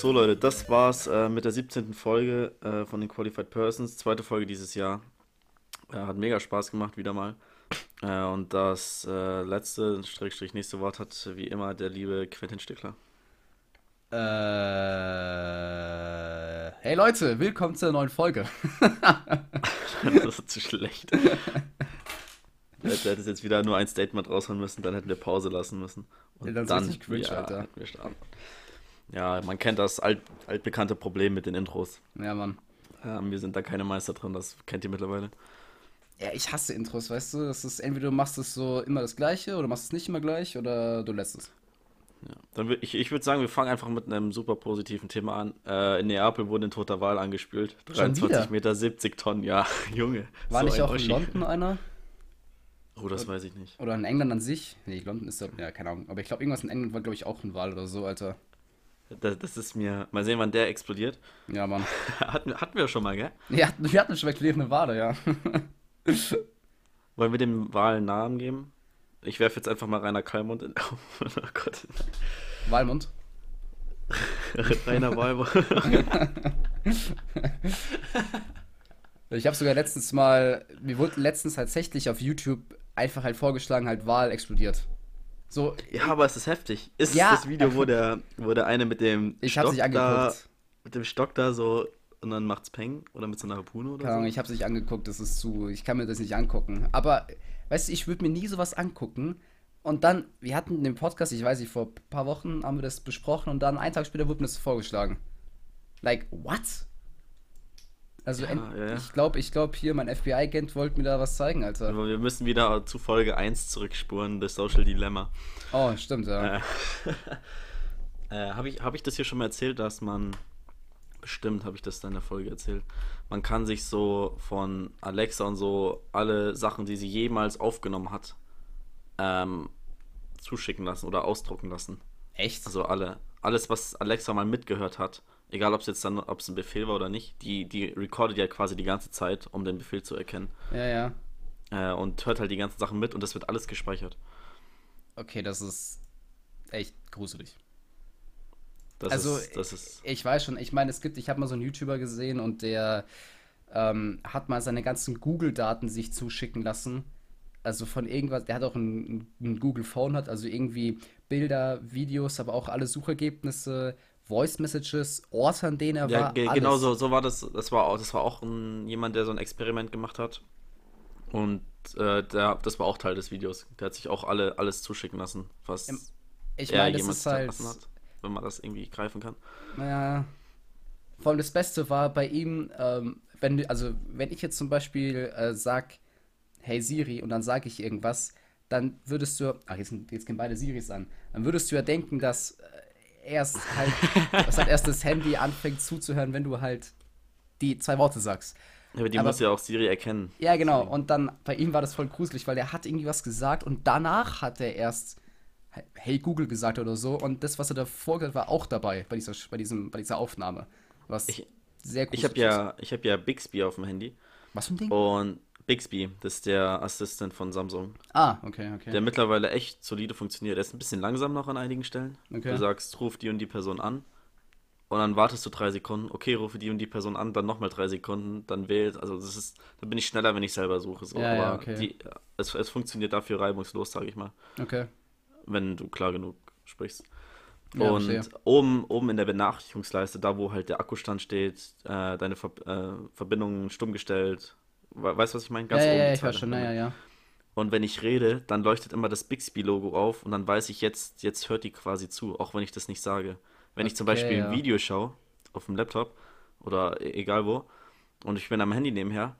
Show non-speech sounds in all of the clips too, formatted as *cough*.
So Leute, das war's äh, mit der 17. Folge äh, von den Qualified Persons. Zweite Folge dieses Jahr. Äh, hat mega Spaß gemacht, wieder mal. Äh, und das äh, letzte, Strich, nächste Wort hat wie immer der liebe Quentin Stickler. Äh, hey Leute, willkommen zur neuen Folge. *laughs* das ist zu schlecht. *laughs* Du hättest jetzt wieder nur ein Statement raushauen müssen, dann hätten wir Pause lassen müssen. Und ja, dann, dann cringe, ja, Alter. Wir starten. Ja, man kennt das alt, altbekannte Problem mit den Intros. Ja, Mann. Ähm, wir sind da keine Meister drin, das kennt ihr mittlerweile. Ja, ich hasse Intros, weißt du? Das ist entweder du machst es so immer das gleiche oder machst es nicht immer gleich oder du lässt es. Ja, dann ich, ich würde sagen, wir fangen einfach mit einem super positiven Thema an. Äh, in Neapel wurde ein toter Wal angespült. 23 Meter, 70 Tonnen, ja, *laughs* Junge. War so nicht auch in London einer? Oh, das oder, weiß ich nicht. Oder in England an sich? Nee, London ist da, ja, keine Ahnung. Aber ich glaube, irgendwas in England war, glaube ich, auch ein Wal oder so, Alter. Das, das, ist mir. Mal sehen, wann der explodiert. Ja, Mann. *laughs* hatten, hatten wir schon mal, gell? Ja, wir hatten schon explodierende Wale, ja. *laughs* Wollen wir dem Wal einen Namen geben? Ich werfe jetzt einfach mal Rainer Kalmund in. *laughs* Oh, Gott. Walmund? Rainer Walmund. ich habe sogar letztens mal. Mir wurde letztens tatsächlich auf YouTube einfach halt vorgeschlagen, halt Wal explodiert. So, ja, aber es ist heftig. Ist ja, das Video, wo der, wo der eine mit dem ich Stock nicht angeguckt. da, mit dem Stock da so und dann macht's Peng oder mit so einer Harpune oder Keine Ahnung, so? ich hab's nicht angeguckt, das ist zu, ich kann mir das nicht angucken. Aber, weißt du, ich würde mir nie sowas angucken. Und dann, wir hatten den Podcast, ich weiß nicht, vor ein paar Wochen haben wir das besprochen und dann einen Tag später wurde mir das vorgeschlagen. Like, what? Also ja, ja. ich glaube, ich glaube hier, mein FBI-Agent wollte mir da was zeigen, Alter. Aber wir müssen wieder zu Folge 1 zurückspuren, das Social Dilemma. Oh, stimmt, ja. Äh, *laughs* äh, habe ich, hab ich das hier schon mal erzählt, dass man, bestimmt habe ich das da in der Folge erzählt, man kann sich so von Alexa und so alle Sachen, die sie jemals aufgenommen hat, ähm, zuschicken lassen oder ausdrucken lassen. Echt? Also alle, alles, was Alexa mal mitgehört hat egal ob es jetzt dann, ob es ein Befehl war oder nicht, die, die recordet ja quasi die ganze Zeit, um den Befehl zu erkennen. Ja, ja. Äh, und hört halt die ganzen Sachen mit und das wird alles gespeichert. Okay, das ist echt gruselig. Das also, ist, das ist ich weiß schon, ich meine, es gibt, ich habe mal so einen YouTuber gesehen und der ähm, hat mal seine ganzen Google-Daten sich zuschicken lassen. Also von irgendwas, der hat auch ein, ein Google Phone hat, also irgendwie Bilder, Videos, aber auch alle Suchergebnisse, Voice Messages, Orte, an denen er ja, war. Ja, genau so, so war das. Das war auch, das war auch ein, jemand, der so ein Experiment gemacht hat. Und äh, der, das war auch Teil des Videos. Der hat sich auch alle, alles zuschicken lassen, was ich meine, das ist halt, hat, wenn man das irgendwie greifen kann. Naja. Vor allem das Beste war bei ihm, ähm, wenn also wenn ich jetzt zum Beispiel äh, sag, hey Siri, und dann sage ich irgendwas, dann würdest du, ach jetzt, jetzt gehen beide Siris an, dann würdest du ja denken, dass äh, erst *laughs* halt, dass halt erst das Handy anfängt zuzuhören, wenn du halt die zwei Worte sagst. Ja, aber die aber, muss ja auch Siri erkennen. Ja, genau. Und dann, bei ihm war das voll gruselig, weil er hat irgendwie was gesagt und danach hat er erst Hey Google gesagt oder so. Und das, was er davor gesagt war auch dabei bei dieser, bei diesem, bei dieser Aufnahme. Was ich, sehr gruselig ich hab ja, Ich habe ja Bixby auf dem Handy. Was für ein Ding? Und Bixby, das ist der Assistent von Samsung. Ah, okay, okay. Der mittlerweile echt solide funktioniert. Der ist ein bisschen langsam noch an einigen Stellen. Okay. Du sagst, ruf die und die Person an. Und dann wartest du drei Sekunden. Okay, rufe die und die Person an, dann nochmal drei Sekunden, dann wählt. Also das ist, da bin ich schneller, wenn ich selber suche. So. Ja, Aber ja, okay. die, es, es funktioniert dafür reibungslos, sage ich mal. Okay. Wenn du klar genug sprichst. Ja, und oben, oben in der Benachrichtigungsleiste, da wo halt der Akkustand steht, äh, deine Ver äh, Verbindung stumm gestellt, Weißt du, was ich meine? Ganz ja, oben. Ja, ich weiß schon, ja, ja. Und wenn ich rede, dann leuchtet immer das Bixby-Logo auf und dann weiß ich, jetzt, jetzt hört die quasi zu, auch wenn ich das nicht sage. Wenn okay, ich zum Beispiel ja. ein Video schaue, auf dem Laptop oder e-, egal wo, und ich bin am Handy nebenher,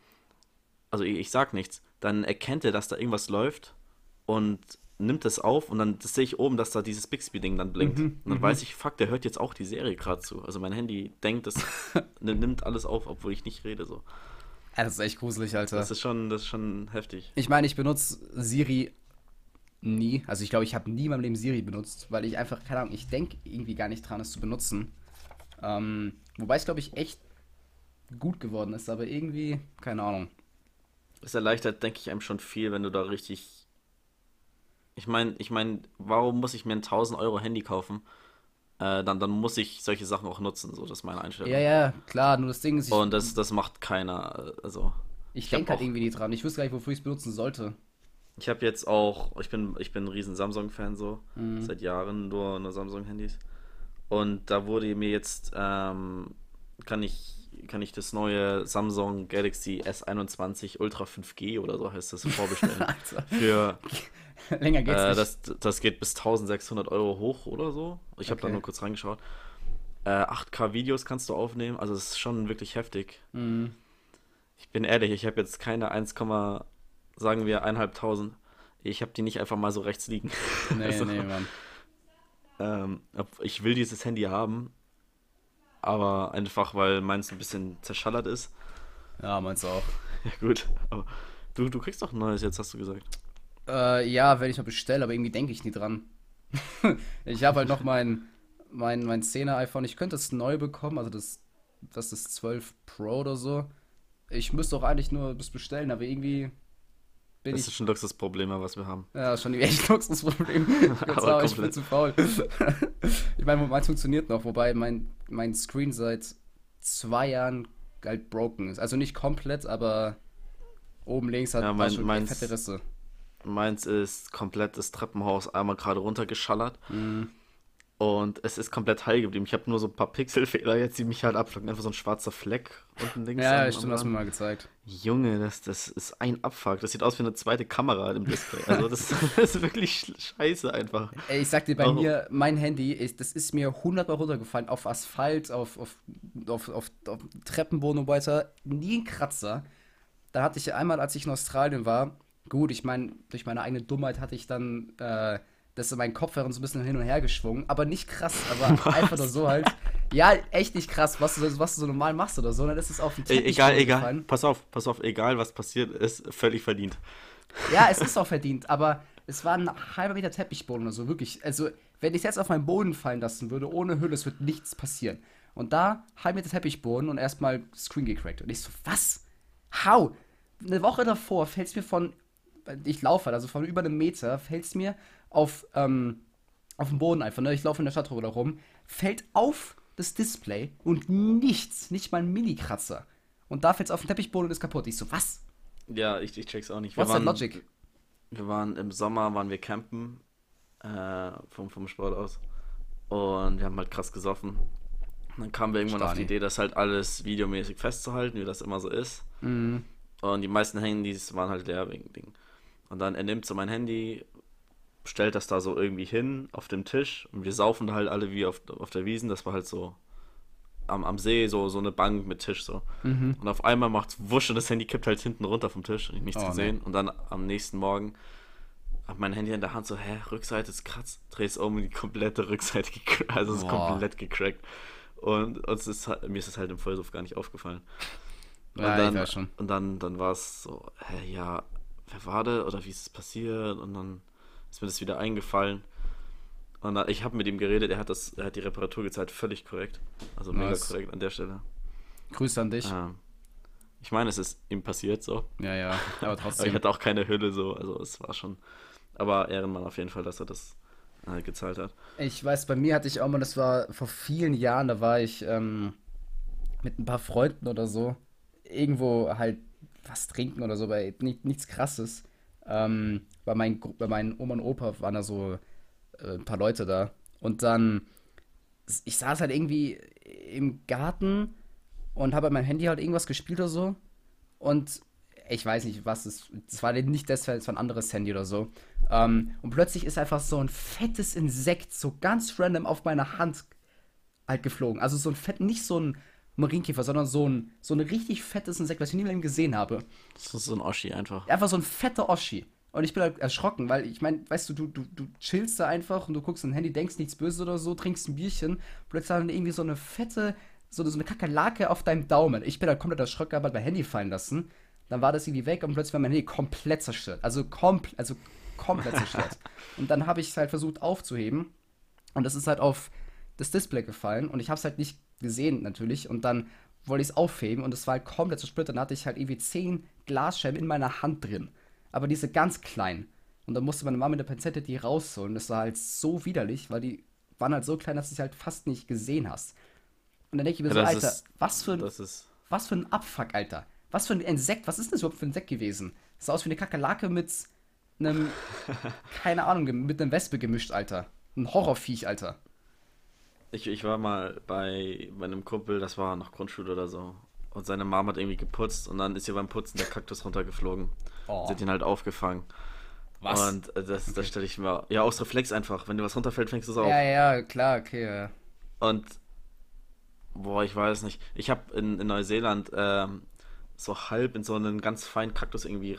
also ich, ich sag nichts, dann erkennt er, dass da irgendwas läuft und nimmt es auf und dann sehe ich oben, dass da dieses Bixby-Ding dann blinkt. Mhm, und dann mhm. weiß ich, fuck, der hört jetzt auch die Serie gerade zu. Also mein Handy denkt, es *laughs* nimmt alles auf, obwohl ich nicht rede so. Ja, das ist echt gruselig, Alter. Das ist schon, das ist schon heftig. Ich meine, ich benutze Siri nie. Also ich glaube, ich habe nie in meinem Leben Siri benutzt, weil ich einfach, keine Ahnung, ich denke irgendwie gar nicht dran, es zu benutzen. Ähm, wobei es, glaube ich, echt gut geworden ist, aber irgendwie, keine Ahnung. Es erleichtert, denke ich, einem schon viel, wenn du da richtig. Ich meine, ich meine, warum muss ich mir ein 1000 Euro Handy kaufen, äh, dann, dann muss ich solche Sachen auch nutzen. So, das ist meine Einstellung. Ja, ja, klar, nur das Ding ist. Und das, das macht keiner. Also. Ich, ich denke halt irgendwie nicht dran. Ich wüsste gar nicht, wofür ich es benutzen sollte. Ich habe jetzt auch, ich bin, ich bin ein riesen Samsung-Fan so, mhm. seit Jahren nur, nur Samsung-Handys. Und da wurde mir jetzt, ähm, kann ich, kann ich das neue Samsung Galaxy S21 Ultra 5G oder so heißt das *laughs* vorbestellen. Für *laughs* *laughs* Länger geht's äh, nicht. Das, das geht bis 1600 Euro hoch oder so. Ich habe okay. da nur kurz reingeschaut. Äh, 8K Videos kannst du aufnehmen, also es ist schon wirklich heftig. Mhm. Ich bin ehrlich, ich habe jetzt keine 1, sagen wir 1.500. Ich habe die nicht einfach mal so rechts liegen. *laughs* Nee, also, nee, Mann. Ähm, ich will dieses Handy haben, aber einfach, weil meins ein bisschen zerschallert ist. Ja, meins auch. *laughs* Ja, gut. Aber du, du kriegst doch ein neues jetzt, hast du gesagt. Äh, ja, werde ich noch bestellen, aber irgendwie denke ich nie dran. *laughs* ich habe halt noch mein, mein, mein 10er iPhone. Ich könnte es neu bekommen, also das, das ist 12 Pro oder so. Ich müsste auch eigentlich nur das bestellen, aber irgendwie bin das ich. Das ist schon Luxusproblem, was wir haben. Ja, schon echt Luxusproblem. *laughs* aber ich bin zu faul. *laughs* ich meine, meins funktioniert noch, wobei mein, mein Screen seit zwei Jahren halt broken ist. Also nicht komplett, aber oben links hat ja, mein, schon fette Risse. Meins ist komplett das Treppenhaus einmal gerade runtergeschallert. Mhm. Und es ist komplett heil geblieben. Ich habe nur so ein paar Pixelfehler jetzt, die mich halt abflocken. Einfach so ein schwarzer Fleck unten links. Ja, ja stimmt, hast du mir mal gezeigt. Junge, das, das ist ein Abfuck. Das sieht aus wie eine zweite Kamera im Display. Also das, *laughs* das ist wirklich scheiße einfach. Ey, ich sag dir, bei Warum? mir, mein Handy, ist, das ist mir hundertmal runtergefallen. Auf Asphalt, auf, auf, auf, auf, auf Treppenboden und weiter. Nie ein Kratzer. Da hatte ich einmal, als ich in Australien war, gut, ich meine, durch meine eigene Dummheit hatte ich dann... Äh, dass mein Kopfhörer so ein bisschen hin und her geschwungen, aber nicht krass, aber *laughs* was? einfach nur so halt. Ja, echt nicht krass, was du, was du so normal machst oder so, dann ist es auf den Teppich Egal, egal, gefallen. pass auf, pass auf, egal was passiert ist, völlig verdient. Ja, es ist auch verdient, aber es war ein halber Meter Teppichboden oder so, wirklich. Also, wenn ich es jetzt auf meinen Boden fallen lassen würde, ohne Hülle, es wird nichts passieren. Und da halb Meter Teppichboden und erstmal Screen gecrackt. Und ich so, was? How? Eine Woche davor fällt es mir von, ich laufe halt, also von über einem Meter, fällt es mir auf, ähm, auf dem Boden einfach, ne? ich laufe in der Stadt rum, fällt auf das Display und nichts, nicht mal ein Mini-Kratzer. Und da fällt es auf den Teppichboden und ist kaputt. Ich so, was? Ja, ich, ich check's auch nicht. Was ist Logic? Wir waren im Sommer, waren wir campen, äh, vom, vom Sport aus. Und wir haben halt krass gesoffen. Und dann kamen wir irgendwann Stani. auf die Idee, das halt alles videomäßig festzuhalten, wie das immer so ist. Mhm. Und die meisten Handys waren halt leer wegen Ding. Und dann er nimmt so mein Handy, stellt das da so irgendwie hin auf dem Tisch und wir saufen da halt alle wie auf, auf der Wiesen. Das war halt so am, am See, so, so eine Bank mit Tisch so. Mhm. Und auf einmal macht's wusch und das Handy kippt halt hinten runter vom Tisch und ich nichts oh, gesehen. Nee. Und dann am nächsten Morgen hab mein Handy in der Hand so, hä, Rückseite ist kratzt, dreh's um und die komplette Rückseite gecrackt, also es ist komplett gecrackt. Und uns ist, mir ist das halt im Vollsuff gar nicht aufgefallen. Und ja, dann, schon. Und dann, dann war es so, hä, ja, wer war der oder wie ist es passiert? Und dann ist mir das wieder eingefallen. Und ich habe mit ihm geredet, er hat das, er hat die Reparatur gezahlt, völlig korrekt. Also mega Was? korrekt an der Stelle. Grüße an dich. Ähm, ich meine, es ist ihm passiert so. Ja, ja, *laughs* aber trotzdem. aber ich hatte auch keine Hülle so, also es war schon. Aber Ehrenmann auf jeden Fall, dass er das äh, gezahlt hat. Ich weiß, bei mir hatte ich auch mal, das war vor vielen Jahren, da war ich ähm, mit ein paar Freunden oder so, irgendwo halt was trinken oder so, bei nichts krasses. Ähm, bei, mein, bei meinen Oma und Opa waren da so äh, ein paar Leute da. Und dann, ich saß halt irgendwie im Garten und habe mein Handy halt irgendwas gespielt oder so. Und ich weiß nicht, was es Es war nicht das, es war ein anderes Handy oder so. Ähm, und plötzlich ist einfach so ein fettes Insekt so ganz random auf meiner Hand halt geflogen. Also so ein fett, nicht so ein Marienkäfer, sondern so ein, so ein richtig fettes Insekt, was ich nie mehr gesehen habe. Das ist so ein Oschi einfach. Einfach so ein fetter Oschi. Und ich bin halt erschrocken, weil ich meine, weißt du, du, du, du chillst da einfach und du guckst dein Handy, denkst nichts Böses oder so, trinkst ein Bierchen, plötzlich dann irgendwie so eine fette, so, so eine Kakerlake auf deinem Daumen. Ich bin halt komplett erschrocken, habe halt mein Handy fallen lassen. Dann war das irgendwie weg und plötzlich war mein Handy komplett zerstört. Also, kompl also komplett zerstört. *laughs* und dann habe ich es halt versucht aufzuheben. Und das ist halt auf das Display gefallen und ich habe es halt nicht gesehen natürlich. Und dann wollte ich es aufheben und es war halt komplett zersplittert. Dann hatte ich halt irgendwie zehn Glasscheiben in meiner Hand drin. Aber diese ganz kleinen. Und dann musste meine Mama mit der Pinzette die rausholen. Das war halt so widerlich, weil die waren halt so klein, dass du sie halt fast nicht gesehen hast. Und dann denke ich mir ja, so, Alter, ist, was für ein, was für ein Abfuck, Alter. Was für ein Insekt, was ist das überhaupt für ein Insekt gewesen? Das sah aus wie eine Kakerlake mit einem, *laughs* keine Ahnung, mit einem Wespe gemischt, Alter. Ein Horrorviech, Alter. Ich, ich war mal bei meinem Kumpel, das war noch Grundschule oder so. Und seine Mom hat irgendwie geputzt und dann ist ihr beim Putzen der Kaktus runtergeflogen. Oh. Sie hat ihn halt aufgefangen. Was? Und äh, das, das stelle ich mir. Ja, aus Reflex einfach. Wenn dir was runterfällt, fängst du es auf. Ja, ja, klar, okay. Ja. Und. Boah, ich weiß nicht. Ich habe in, in Neuseeland ähm, so halb in so einen ganz feinen Kaktus irgendwie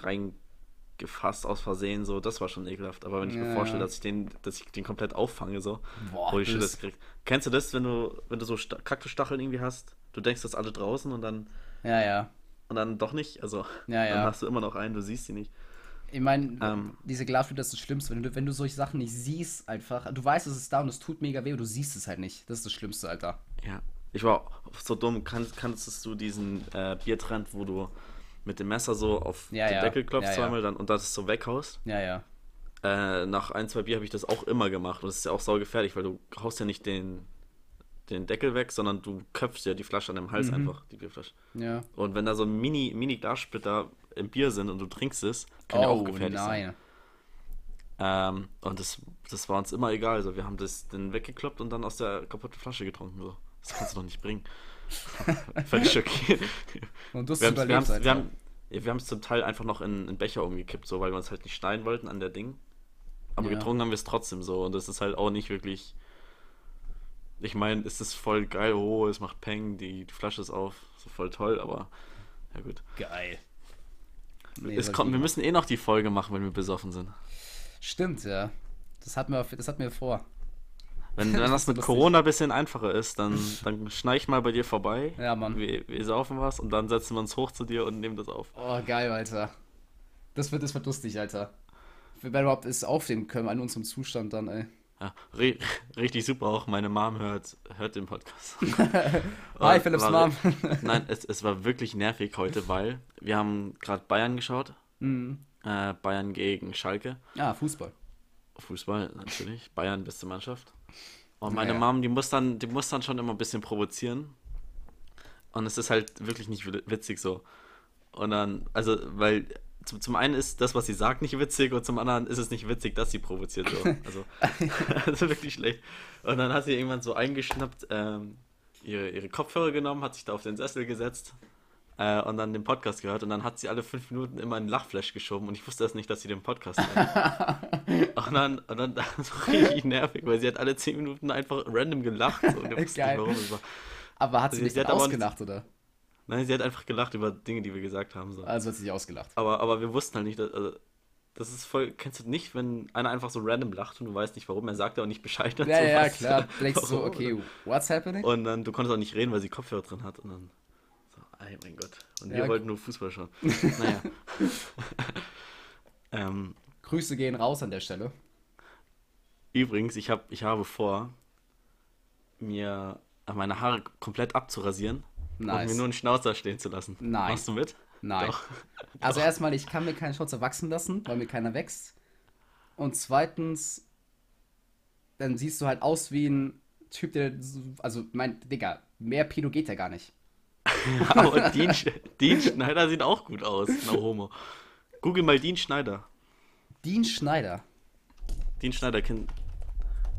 reingefasst aus Versehen. So, das war schon ekelhaft. Aber wenn ich ja. mir vorstelle, dass ich den, dass ich den komplett auffange, so. Boah, ich das krieg. Kennst du das, wenn du, wenn du so Kaktusstacheln irgendwie hast? Du denkst, dass alle draußen und dann. Ja, ja. Und dann doch nicht. Also, ja, ja. dann hast du immer noch einen, du siehst sie nicht. Ich meine, ähm, diese Glasflut, das ist das Schlimmste. Wenn du, wenn du solche Sachen nicht siehst, einfach. Du weißt, es ist da und es tut mega weh, und du siehst es halt nicht. Das ist das Schlimmste, Alter. Ja. Ich war so dumm. Kann, kannst du diesen äh, Biertrend, wo du mit dem Messer so auf ja, den ja. Deckel klopfst ja, zweimal dann und das so weghaust? Ja, ja. Äh, nach ein, zwei Bier habe ich das auch immer gemacht. Und das ist ja auch sau gefährlich, weil du haust ja nicht den, den Deckel weg, sondern du köpfst ja die Flasche an dem Hals mhm. einfach, die Bierflasche. Ja. Und wenn da so mini, mini Glassplitter im Bier sind und du trinkst es, kann oh, ja auch gefährlich nein. sein. Ähm, und das, das war uns immer egal. Also wir haben das dann weggekloppt und dann aus der kaputten Flasche getrunken. So. Das kannst du doch nicht bringen. *laughs* Völlig schockiert. Und du hast wir haben, wir, haben, wir, haben, wir haben es zum Teil einfach noch in, in Becher umgekippt, so weil wir uns halt nicht schneiden wollten an der Ding. Aber ja. getrunken haben wir es trotzdem so. Und das ist halt auch nicht wirklich. Ich meine, es ist voll geil, oh, es macht Peng, die, die Flasche ist auf, so voll toll, aber ja gut. Geil. Nee, es kommt, wir müssen eh noch die Folge machen, wenn wir besoffen sind. Stimmt, ja. Das hat mir, das hat mir vor. Wenn, *laughs* wenn das mit Corona ein bisschen einfacher ist, dann, dann schneide ich mal bei dir vorbei. Ja, Mann. Wir, wir saufen was und dann setzen wir uns hoch zu dir und nehmen das auf. Oh, geil, Alter. Das wird, das wird lustig, Alter. Wenn wir überhaupt es aufnehmen können an unserem Zustand dann, ey. Ja, ri *laughs* richtig super auch. Meine Mom hört, hört den Podcast. *laughs* Hi, Philipps Mom. nein, es, es war wirklich nervig heute, weil wir haben gerade Bayern geschaut. Mhm. Äh, Bayern gegen Schalke. Ah, Fußball. Fußball, natürlich. Bayern, beste Mannschaft. Und meine naja. Mom, die muss, dann, die muss dann schon immer ein bisschen provozieren. Und es ist halt wirklich nicht witzig so. Und dann, also, weil zum, zum einen ist das, was sie sagt, nicht witzig und zum anderen ist es nicht witzig, dass sie provoziert. So. *laughs* Also, *laughs* also wirklich schlecht. Und dann hat sie irgendwann so eingeschnappt, ähm, ihre, ihre Kopfhörer genommen, hat sich da auf den Sessel gesetzt äh, und dann den Podcast gehört und dann hat sie alle fünf Minuten immer einen Lachflash geschoben und ich wusste das nicht, dass sie den Podcast *laughs* hört. und dann, und dann *laughs* so richtig nervig, weil sie hat alle zehn Minuten einfach random gelacht. So, und *laughs* Geil. Warum. Aber hat sie, sie nicht ausgelacht, nicht, oder? Nein, sie hat einfach gelacht über Dinge, die wir gesagt haben. So. Also hat sie sich ausgelacht. Aber, aber wir wussten halt nicht, dass, also, das ist voll, kennst du nicht, wenn einer einfach so random lacht und du weißt nicht warum, er sagt ja auch nicht Bescheid dazu. Ja, ja, klar. Du denkst so, okay, what's happening? Und dann, du konntest auch nicht reden, weil sie Kopfhörer drin hat und dann Ey, mein Gott. Und ja, wir wollten nur Fußball schauen. *laughs* naja. *laughs* ähm, Grüße gehen raus an der Stelle. Übrigens, ich, hab, ich habe vor, mir meine Haare komplett abzurasieren nice. und mir nur einen Schnauzer stehen zu lassen. Nein. Machst du mit? Nein. Doch. Also erstmal, ich kann mir keinen Schnauzer wachsen lassen, weil mir keiner wächst. Und zweitens, dann siehst du halt aus wie ein Typ, der, also mein, Digga, mehr Pino geht ja gar nicht. Ja, *laughs* aber Dean, Dean Schneider sieht auch gut aus. No homo. Google mal Dean Schneider. Dean Schneider? Dean Schneider kennt.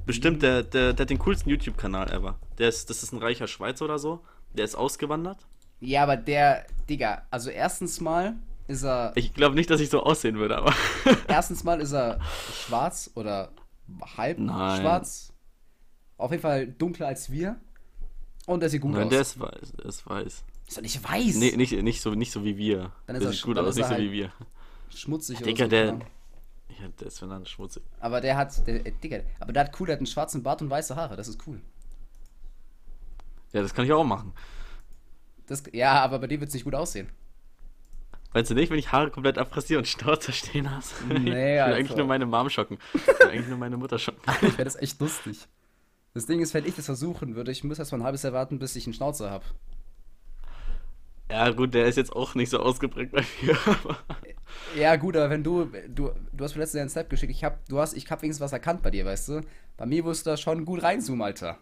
Bestimmt, der, der, der hat den coolsten YouTube-Kanal ever. Der ist, das ist ein reicher Schweizer oder so. Der ist ausgewandert. Ja, aber der, Digga, also erstens mal ist er. Ich glaube nicht, dass ich so aussehen würde, aber. *laughs* erstens mal ist er schwarz oder halb Nein. schwarz. Auf jeden Fall dunkler als wir. Und er sieht gut Nein, aus. der ist weiß. Der ist weiß. Ist doch nicht weiß. Nee, nicht, nicht, so, nicht so wie wir. Dann ist der sieht gut aus, nicht so halt wie wir. Schmutzig ja, Digga, so, der. Ja, der ist verdammt schmutzig. Aber der hat. Der, äh, Digga, aber der hat cool, der hat einen schwarzen Bart und weiße Haare. Das ist cool. Ja, das kann ich auch machen. Das, ja, aber bei dir wird es nicht gut aussehen. Weißt du nicht, wenn ich Haare komplett abrasiere und Schnauzer stehen hast? Nee, ich will also. eigentlich nur meine Mom schocken. Ich will eigentlich nur meine Mutter schocken. *laughs* ich wäre das echt lustig. Das Ding ist, wenn ich das versuchen würde, ich muss erst mal ein halbes Jahr warten, bis ich einen Schnauzer habe. Ja, gut, der ist jetzt auch nicht so ausgeprägt bei mir. *laughs* ja, gut, aber wenn du, du, du hast mir letztens einen Snap geschickt, ich hab, du hast, ich hab wenigstens was erkannt bei dir, weißt du? Bei mir wirst du da schon gut reinzoomen, Alter.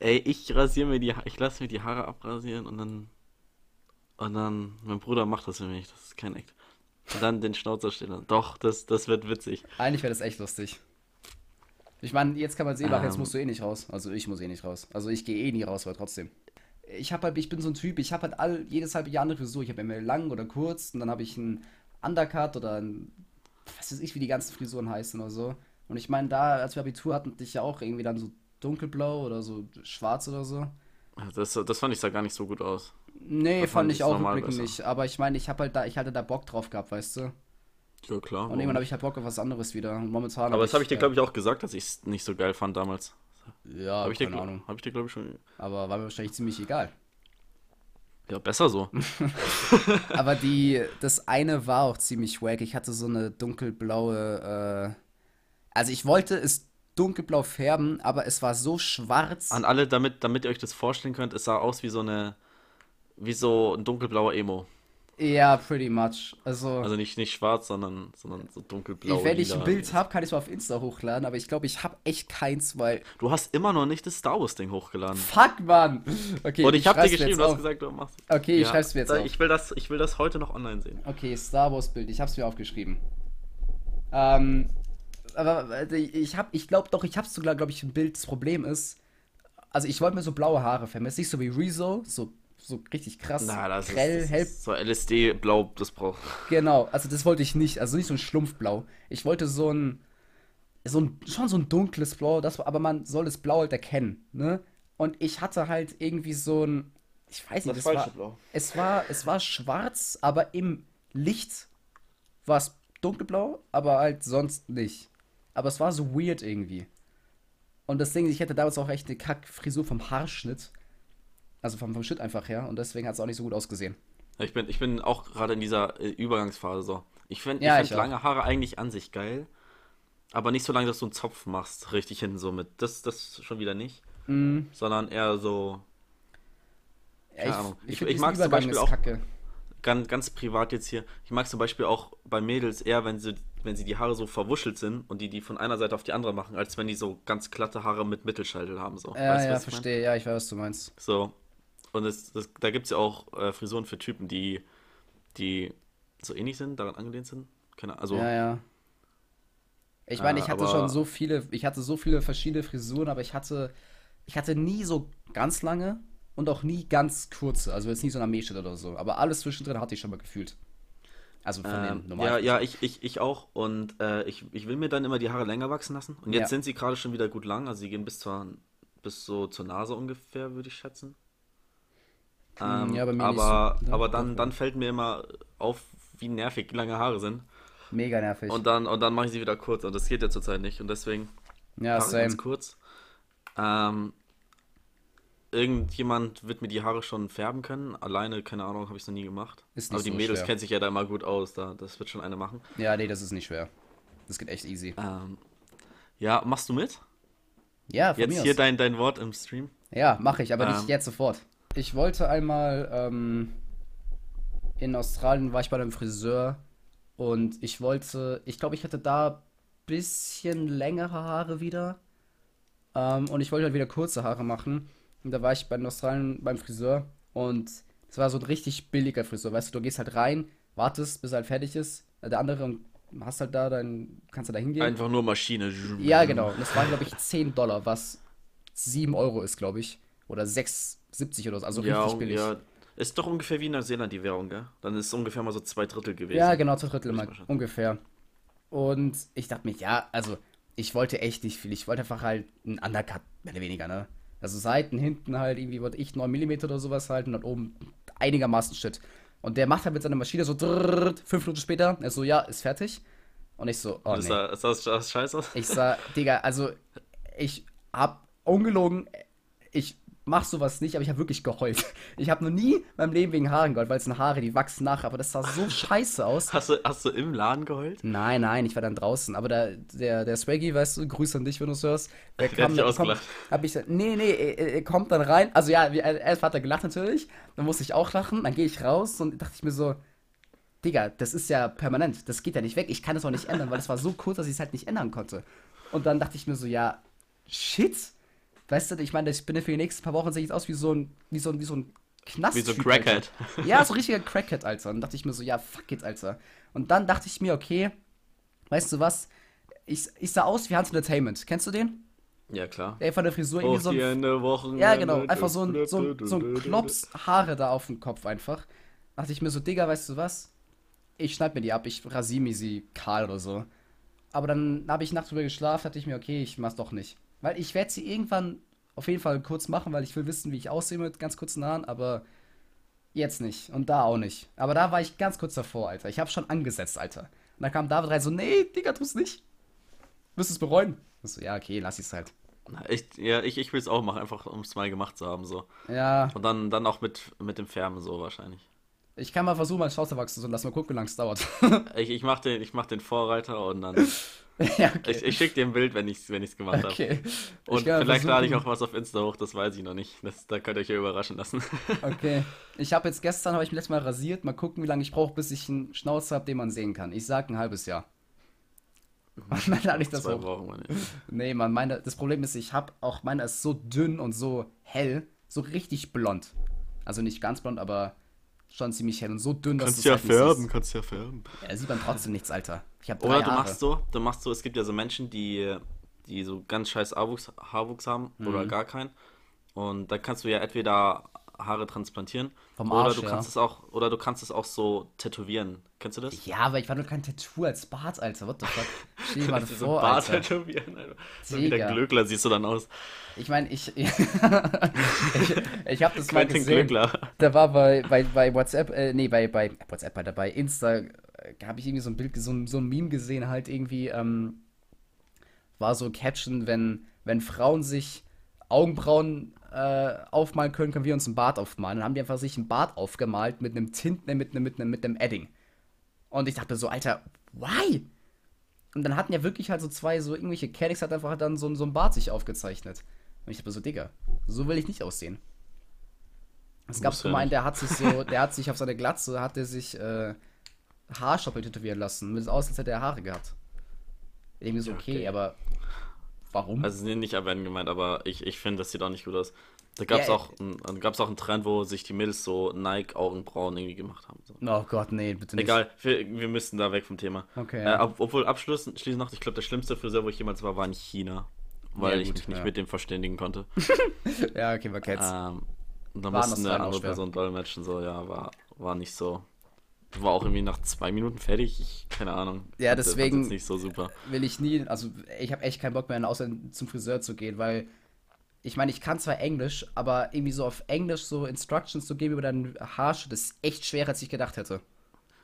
Ey, ich rasiere mir die, ich lasse mir die Haare abrasieren und dann, und dann, mein Bruder macht das für mich, das ist kein Act. Und dann den Schnauzer stehen. Doch, das, das wird witzig. Eigentlich wäre das echt lustig. Ich meine, jetzt kann man sehen, ähm, jetzt musst du eh nicht raus. Also ich muss eh nicht raus. Also ich gehe eh nie raus, aber trotzdem. Ich habe halt, ich bin so ein Typ, ich habe halt all, jedes halbe Jahr eine Frisur. Ich habe immer lang oder kurz und dann habe ich einen Undercut oder ein, was weiß ich, wie die ganzen Frisuren heißen oder so. Und ich meine, da, als wir Abitur hatten, dich ja auch irgendwie dann so dunkelblau oder so schwarz oder so. Das, das fand ich da gar nicht so gut aus. Nee, fand, fand ich auch rückblickend nicht. Aber ich meine, ich habe halt da, ich hatte da Bock drauf gehabt, weißt du. Ja, klar. Und irgendwann habe ich halt Bock auf was anderes wieder. Und momentan. Aber das habe ich dir, äh, glaube ich, auch gesagt, dass ich es nicht so geil fand damals. Ja, habe ich keine dir, Ahnung. Habe ich dir, glaube ich, schon. Aber war mir wahrscheinlich ziemlich egal. Ja, besser so. *laughs* aber die, das eine war auch ziemlich wack. Ich hatte so eine dunkelblaue, äh, also ich wollte es dunkelblau färben, aber es war so schwarz. An alle, damit, damit ihr euch das vorstellen könnt, es sah aus wie so eine, wie so ein dunkelblauer Emo. Ja, pretty much. Also, also nicht, nicht schwarz, sondern, sondern so dunkelblau. Wenn ich ein Bild habe, kann ich es mal auf Insta hochladen, aber ich glaube, ich habe echt keins, weil. Du hast immer noch nicht das Star Wars-Ding hochgeladen. Fuck, Mann! Okay, Und ich, ich habe dir geschrieben, du hast gesagt, du machst Okay, ich ja, schreib's mir jetzt auf. Ich will, das, ich will das heute noch online sehen. Okay, Star Wars-Bild, ich hab's mir aufgeschrieben. Ähm, aber ich hab, ich glaube doch, ich hab's sogar, glaube ich, ein Bild. Das Problem ist, also ich wollte mir so blaue Haare färben. Ist nicht so wie Rezo, so so richtig krass Na, das grell, ist, das so LSD-Blau, das braucht. *laughs* Genau, also das wollte ich nicht. Also nicht so ein Schlumpfblau. Ich wollte so ein, so ein, schon so ein dunkles Blau, das, aber man soll das Blau halt erkennen, ne? Und ich hatte halt irgendwie so ein, ich weiß nicht, das, das war, Blau. es war, es war schwarz, aber im Licht war es dunkelblau, aber halt sonst nicht. Aber es war so weird irgendwie. Und das Ding, ich hätte damals auch echt eine Kack-Frisur vom Haarschnitt. Also vom, vom Schnitt einfach her. Und deswegen hat es auch nicht so gut ausgesehen. Ich bin, ich bin auch gerade in dieser äh, Übergangsphase so. Ich finde ja, find lange Haare eigentlich an sich geil. Aber nicht so lange, dass du einen Zopf machst, richtig hinten so mit. Das, das schon wieder nicht. Mm. Sondern eher so. Ja. Ich, ich, ich mag zum Beispiel auch. Kacke. Ganz, ganz privat jetzt hier. Ich mag zum Beispiel auch bei Mädels eher, wenn sie, wenn sie die Haare so verwuschelt sind und die die von einer Seite auf die andere machen, als wenn die so ganz glatte Haare mit Mittelscheitel haben. So. Ja, weißt, ja, verstehe. Ja, ich weiß, was du meinst. So. Und es, das, da gibt es ja auch äh, Frisuren für Typen, die, die so ähnlich sind, daran angelehnt sind. Keine, also, ja, ja. Ich meine, ich hatte aber, schon so viele, ich hatte so viele verschiedene Frisuren, aber ich hatte, ich hatte nie so ganz lange und auch nie ganz kurze. Also jetzt nie so eine Armeeschnitt oder so. Aber alles zwischendrin hatte ich schon mal gefühlt. Also von ähm, den normalen. Ja, ja, ich, ich, ich auch. Und äh, ich, ich will mir dann immer die Haare länger wachsen lassen. Und jetzt ja. sind sie gerade schon wieder gut lang. Also sie gehen bis, zur, bis so zur Nase ungefähr, würde ich schätzen. Ähm, ja, aber, so, ne? aber dann, dann fällt mir immer auf, wie nervig lange Haare sind. Mega nervig. Und dann, und dann mache ich sie wieder kurz. Und das geht ja zurzeit nicht. Und deswegen ja, same. ganz kurz. Ähm, irgendjemand wird mir die Haare schon färben können. Alleine, keine Ahnung, habe ich es noch nie gemacht. Ist nicht Aber die so Mädels schwer. kennen sich ja da immer gut aus. Da, das wird schon eine machen. Ja, nee, das ist nicht schwer. Das geht echt easy. Ähm, ja, machst du mit? Ja, von Jetzt hier dein, dein Wort im Stream. Ja, mache ich, aber ähm, nicht jetzt sofort ich wollte einmal ähm, in Australien war ich bei einem Friseur und ich wollte, ich glaube, ich hatte da bisschen längere Haare wieder ähm, und ich wollte halt wieder kurze Haare machen und da war ich bei Australien beim Friseur und es war so ein richtig billiger Friseur, weißt du, du gehst halt rein, wartest, bis er halt fertig ist, der andere hast halt da, dann kannst du da hingehen. Einfach nur Maschine. Ja, genau. Und das waren, glaube ich, 10 Dollar, was 7 Euro ist, glaube ich. Oder 6,70 oder so. Also ja, richtig billig. Ja, ist doch ungefähr wie in Neuseeland die Währung, gell? Dann ist es ungefähr mal so zwei Drittel gewesen. Ja, genau, zwei Drittel mal, ungefähr. Und ich dachte mir, ja, also ich wollte echt nicht viel. Ich wollte einfach halt einen Undercut, mehr oder weniger, ne? Also Seiten, hinten halt irgendwie, wollte ich 9 mm oder sowas halten und dann oben einigermaßen Shit. Und der macht halt mit seiner Maschine so drrrt, fünf Minuten später, er so, ja, ist fertig. Und ich so, oh nee. Sah, sah, sah scheiße aus? Ich sah, Digga, also ich hab ungelogen, ich mach sowas nicht, aber ich habe wirklich geheult. *laughs* Ich habe noch nie meinem Leben wegen Haaren geheult, weil es sind Haare, die wachsen nach, aber das sah so *laughs* scheiße aus. Hast du, hast du im Laden geheult? Nein, nein, ich war dann draußen. Aber der, der, der Swaggy, weißt du, Grüße an dich, wenn du es hörst. Der, der kam, hat ausgelacht. Kommt, hab ich gesagt, nee, nee, er, er, kommt dann rein. Also ja, erst hat er gelacht natürlich. Dann musste ich auch lachen. Dann gehe ich raus und dachte ich mir so, Digga, das ist ja permanent. Das geht ja nicht weg. Ich kann das auch nicht ändern, weil es war so kurz, dass ich es halt nicht ändern konnte. Und dann dachte ich mir so, ja, shit. Weißt du, ich meine, ich bin für die nächsten paar Wochen sehe ich aus wie so ein, wie so ein, wie so ein Knast. Wie so ein Crackhead. Alter. Ja, so richtiger Crackhead, Alter. Und dann dachte ich mir so, ja, fuck it, Alter. Und dann dachte ich mir, okay, weißt du was? Ich, ich sah aus wie Hans Entertainment. Kennst du den? Ja, klar. Der von der Frisur irgendwie so ein. Ja, genau. Einfach so ein, so, ein, so ein Klops Haare da auf dem Kopf einfach. Dachte ich mir so, Digga, weißt du was? Ich schneid mir die ab, ich rasiere mir sie kahl oder so. Aber dann habe ich nachts drüber geschlafen, dachte ich mir, okay, ich mach's doch nicht. Weil ich werde sie irgendwann auf jeden Fall kurz machen, weil ich will wissen, wie ich aussehe mit ganz kurzen Haaren, aber jetzt nicht. Und da auch nicht. Aber da war ich ganz kurz davor, Alter. Ich habe schon angesetzt, Alter. Und da kam David rein so, nee, Digga, tu's nicht. Wirst es bereuen. Ich so, ja, okay, lass ich's halt. Ich, ja, ich, ich will es auch machen, einfach um es mal gemacht zu haben, so. Ja. Und dann, dann auch mit, mit dem Färben, so wahrscheinlich. Ich kann mal versuchen, meinen Schauster wachsen zu lassen. Mal gucken, wie lange es dauert. ich ich mache den, mach den Vorreiter und dann. *laughs* *laughs* ja, okay. Ich, ich schicke dir ein Bild, wenn ich es wenn gemacht habe. Okay. Und vielleicht lade ich auch was auf Insta hoch, das weiß ich noch nicht. Das, da könnt ihr euch ja überraschen lassen. *laughs* okay. Ich habe jetzt gestern, habe ich mich letztes Mal rasiert. Mal gucken, wie lange ich brauche, bis ich einen Schnauzer habe, den man sehen kann. Ich sag ein halbes Jahr. *laughs* Man lade ich das Zwei hoch. Brauchen wir nicht. Nee, man, meine, das Problem ist, ich habe auch, meine ist so dünn und so hell, so richtig blond. Also nicht ganz blond, aber schon ziemlich hell und so dünn, dass kannst du ja halt färben, kannst ja färben. Ja, sieht man trotzdem nichts, Alter. Ich hab drei Oder du Haare. machst so, du machst so, es gibt ja so Menschen, die, die so ganz scheiß Haarwuchs, Haarwuchs haben mhm. oder gar keinen. Und da kannst du ja entweder Haare transplantieren. Vom Arsch, oder du kannst ja. es auch Oder du kannst es auch so tätowieren. Kennst du das? Ja, aber ich war nur kein Tattoo als Bart, Alter. What the fuck? *laughs* Stell dir mal vor, so Bart tätowieren, Alter. So wie der Glöckler siehst du dann aus. Ich meine, *laughs* ich, ich, ich habe das mal gesehen. Glöckler. Da war bei, bei, bei WhatsApp, äh, nee, bei, bei WhatsApp, bei, bei Insta, äh, habe ich irgendwie so ein Bild, so, so ein Meme gesehen, halt irgendwie, ähm, war so Caption, wenn, wenn Frauen sich Augenbrauen äh, aufmalen können, können wir uns einen Bart aufmalen. Dann haben die einfach sich einen Bart aufgemalt mit einem Tint, ne, mit einem, mit einem, mit einem Edding. Und ich dachte so, Alter, why? Und dann hatten ja wirklich halt so zwei, so irgendwelche Caddies hat einfach dann so, so ein Bart sich aufgezeichnet. Und ich dachte so, Digga, so will ich nicht aussehen. Es gab so einen, der hat sich so, der hat sich auf seine Glatze, hat er sich äh, Haarstoppel tätowieren lassen. Mit aus, als hätte er Haare gehabt. Irgendwie so, okay, okay. aber Warum? Also nicht erwähnen gemeint, aber ich, ich finde, das sieht auch nicht gut aus. Da gab es ja, auch, auch einen Trend, wo sich die Mädels so Nike-Augenbrauen irgendwie gemacht haben. So. Oh Gott, nee, bitte nicht. Egal, wir, wir müssen da weg vom Thema. Okay. Äh, ob, obwohl abschließend noch, ich glaube, der schlimmste Friseur, wo ich jemals war, war in China. Weil ja, ich mich nicht ja. mit dem verständigen konnte. *laughs* ja, okay, war Cats. Ähm, und da mussten eine andere Person dolmetschen, so, ja, war, war nicht so war auch irgendwie nach zwei Minuten fertig. Ich, keine Ahnung. Ja, deswegen nicht so super. will ich nie, also ich habe echt keinen Bock mehr, außer zum Friseur zu gehen, weil ich meine, ich kann zwar Englisch, aber irgendwie so auf Englisch so Instructions zu geben über deinen Haarschnitt ist echt schwerer, als ich gedacht hätte.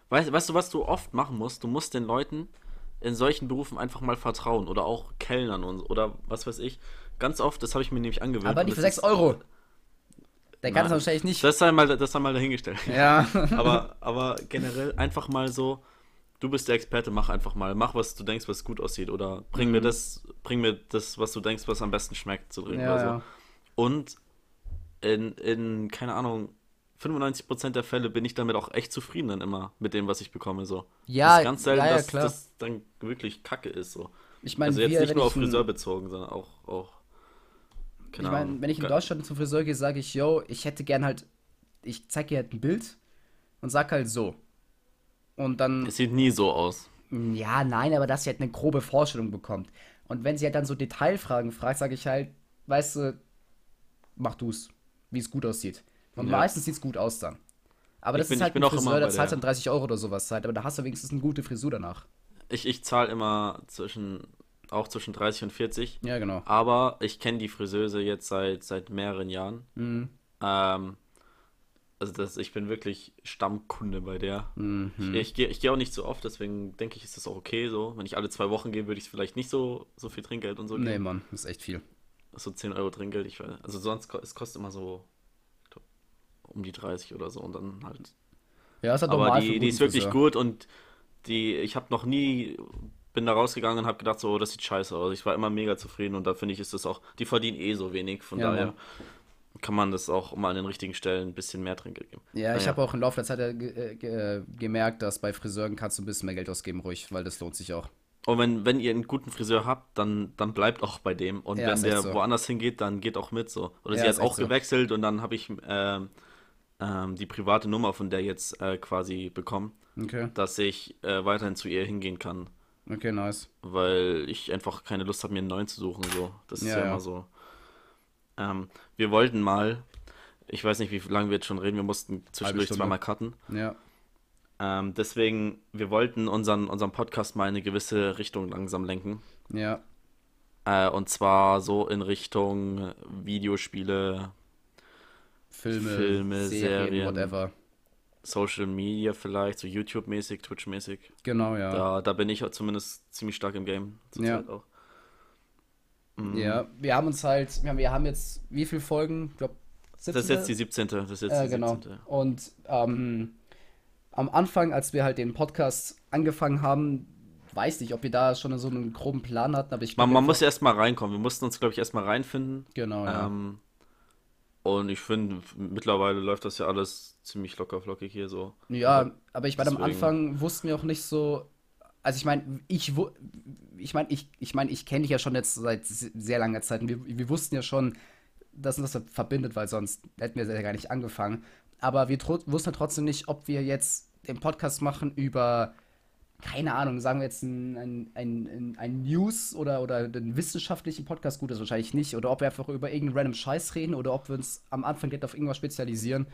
Weißt, weißt du, was du oft machen musst? Du musst den Leuten in solchen Berufen einfach mal vertrauen oder auch Kellnern und oder was weiß ich. Ganz oft, das habe ich mir nämlich angewöhnt. Aber nicht für 6 Euro. Der kann es wahrscheinlich nicht. Das sei mal, das sei mal dahingestellt. Ja. *laughs* aber, aber generell einfach mal so, du bist der Experte, mach einfach mal. Mach, was du denkst, was gut aussieht. Oder bring mhm. mir das, bring mir das, was du denkst, was am besten schmeckt, zu drin. Ja, so. ja. Und in, in, keine Ahnung, 95% der Fälle bin ich damit auch echt zufrieden dann immer mit dem, was ich bekomme. So. Ja, das ist ganz selten, ja, ja, dass das dann wirklich Kacke ist. So. Ich meine, also jetzt wir, nicht nur auf Friseur bezogen, sondern auch, auch Genau. Ich meine, wenn ich in Deutschland zum Friseur gehe, sage ich, yo, ich hätte gern halt, ich zeige dir halt ein Bild und sag halt so. Und dann. Es sieht nie so aus. Ja, nein, aber dass sie halt eine grobe Vorstellung bekommt. Und wenn sie halt dann so Detailfragen fragt, sage ich halt, weißt du, mach du's, wie es gut aussieht. Und ja. meistens sieht es gut aus dann. Aber das bin, ist halt ein Friseur, der zahlt dann 30 Euro oder sowas halt, aber da hast du wenigstens eine gute Frisur danach. Ich, ich zahle immer zwischen auch zwischen 30 und 40. Ja, genau. Aber ich kenne die Friseuse jetzt seit, seit mehreren Jahren. Mhm. Ähm, also das, ich bin wirklich Stammkunde bei der. Mhm. Ich, ich gehe ich geh auch nicht so oft, deswegen denke ich, ist das auch okay so. Wenn ich alle zwei Wochen gehe, würde ich vielleicht nicht so, so viel Trinkgeld und so geben. Nee, Mann, ist echt viel. so 10 Euro Trinkgeld. Ich weiß, also sonst, es kostet immer so um die 30 oder so und dann halt. Ja, ist halt Aber die, die ist wirklich Friseur. gut und die, ich habe noch nie, bin da rausgegangen und habe gedacht, so, oh, das sieht scheiße aus. Ich war immer mega zufrieden und da finde ich, ist das auch, die verdienen eh so wenig, von ja, daher. Mann kann man das auch mal an den richtigen Stellen ein bisschen mehr Trinkgeld geben. Ja, naja. ich habe auch im Laufe der Zeit äh, ge gemerkt, dass bei Friseuren kannst du ein bisschen mehr Geld ausgeben, ruhig, weil das lohnt sich auch. Und wenn, wenn ihr einen guten Friseur habt, dann, dann bleibt auch bei dem. Und ja, wenn der so. woanders hingeht, dann geht auch mit so. Oder ja, sie hat auch so. gewechselt und dann habe ich äh, äh, die private Nummer von der jetzt äh, quasi bekommen. Okay. Dass ich äh, weiterhin zu ihr hingehen kann. Okay, nice. Weil ich einfach keine Lust habe, mir einen neuen zu suchen. So. Das ist ja, ja immer so. Ähm, wir wollten mal, ich weiß nicht, wie lange wir jetzt schon reden, wir mussten zwischendurch zweimal cutten. Ja. Ähm, deswegen, wir wollten unseren, unseren Podcast mal in eine gewisse Richtung langsam lenken. Ja. Äh, und zwar so in Richtung Videospiele, Filme, Filme Serien, Serien, whatever. Social Media vielleicht, so YouTube-mäßig, Twitch-mäßig. Genau, ja. Da, da bin ich zumindest ziemlich stark im Game. Ja. Auch. Mhm. Ja, wir haben uns halt, wir haben, wir haben jetzt wie viele Folgen? Ich glaube, Das ist jetzt die 17. Das ist jetzt äh, die genau. 17. Und ähm, am Anfang, als wir halt den Podcast angefangen haben, weiß nicht, ob wir da schon so einen groben Plan hatten, aber ich Man, man muss ja erstmal reinkommen. Wir mussten uns, glaube ich, erstmal reinfinden. Genau, ja. Ähm, und ich finde, mittlerweile läuft das ja alles ziemlich locker flockig hier so. Ja, aber ich meine, am Anfang wussten wir auch nicht so, also ich meine, ich, ich meine, ich, ich, mein, ich kenne dich ja schon jetzt seit sehr langer Zeit und wir, wir wussten ja schon, dass uns das verbindet, weil sonst hätten wir ja gar nicht angefangen. Aber wir wussten trotzdem nicht, ob wir jetzt den Podcast machen über, keine Ahnung, sagen wir jetzt ein, ein, ein, ein News- oder, oder einen wissenschaftlichen Podcast, gut, das wahrscheinlich nicht, oder ob wir einfach über irgendeinen random Scheiß reden oder ob wir uns am Anfang direkt auf irgendwas spezialisieren.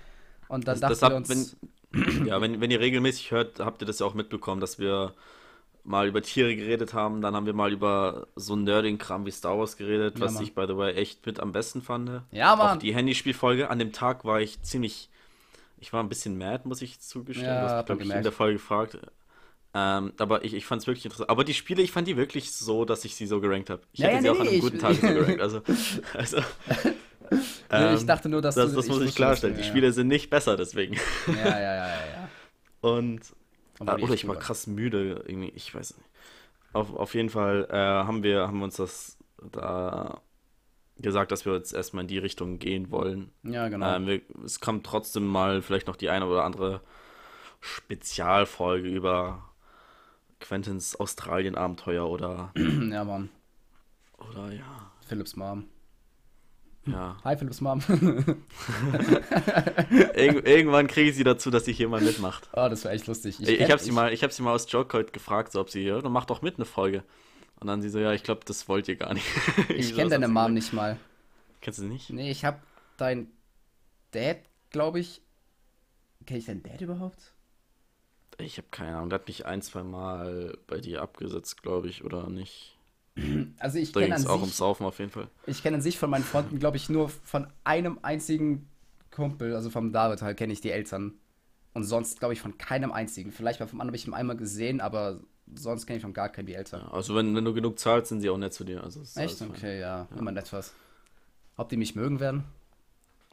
Und dann das, dachten das wir uns. Wenn, ja, wenn, wenn ihr regelmäßig hört, habt ihr das ja auch mitbekommen, dass wir mal über Tiere geredet haben. Dann haben wir mal über so Nerding-Kram wie Star Wars geredet, ja, was Mann. ich, by the way, echt mit am besten fand. Ja, Mann. Auch die Handyspielfolge. An dem Tag war ich ziemlich. Ich war ein bisschen mad, muss ich zugestehen. Ja, das glaube ich in der Folge gefragt. Ähm, aber ich, ich fand es wirklich interessant. Aber die Spiele, ich fand die wirklich so, dass ich sie so gerankt habe. Ich ja, hätte ja, sie nee, auch an einem guten Tag so gerankt. Also, *laughs* also ähm, ich dachte nur, dass das, du, das muss ich klarstellen. Die Spiele sind nicht besser deswegen. Ja, ja, ja, ja. ja. *laughs* Und Ah, oder ich war krass müde, irgendwie, ich weiß nicht. Auf, auf jeden Fall äh, haben wir haben uns das da gesagt, dass wir jetzt erstmal in die Richtung gehen wollen. Ja, genau. Ähm, wir, es kam trotzdem mal vielleicht noch die eine oder andere Spezialfolge über Quentins Australien-Abenteuer oder. *clears throat* ja, Mann. Oder ja. Philips Mom. Ja. Hi, Philips Mom. *laughs* Ir irgendwann kriege ich sie dazu, dass sie hier mal mitmacht. Oh, das wäre echt lustig. Ich, ich, ich habe sie, mal, hab sie mal aus Joke heute gefragt, so, ob sie, ja, dann mach doch mit eine Folge. Und dann sie so, ja, ich glaube, das wollt ihr gar nicht. *laughs* ich kenne deine Mom nicht mal. Kennst du sie nicht? Nee, ich habe dein Dad, glaube ich. Kenne ich deinen Dad überhaupt? Ich habe keine Ahnung. Der hat mich ein, zwei Mal bei dir abgesetzt, glaube ich, oder nicht? *clears throat* Also ich kenne an auch sich, ums Saufen auf jeden Fall. Ich kenne an sich von meinen Freunden, glaube ich, nur von einem einzigen Kumpel, also vom David halt, kenne ich die Eltern. Und sonst, glaube ich, von keinem einzigen. Vielleicht mal vom anderen habe ich ihn einmal gesehen, aber sonst kenne ich von gar keinen die Eltern. Ja, also wenn, wenn du genug zahlst, sind sie auch nett zu dir. Also Echt? Okay, ja. ja. Immer nett was. Ob die mich mögen werden?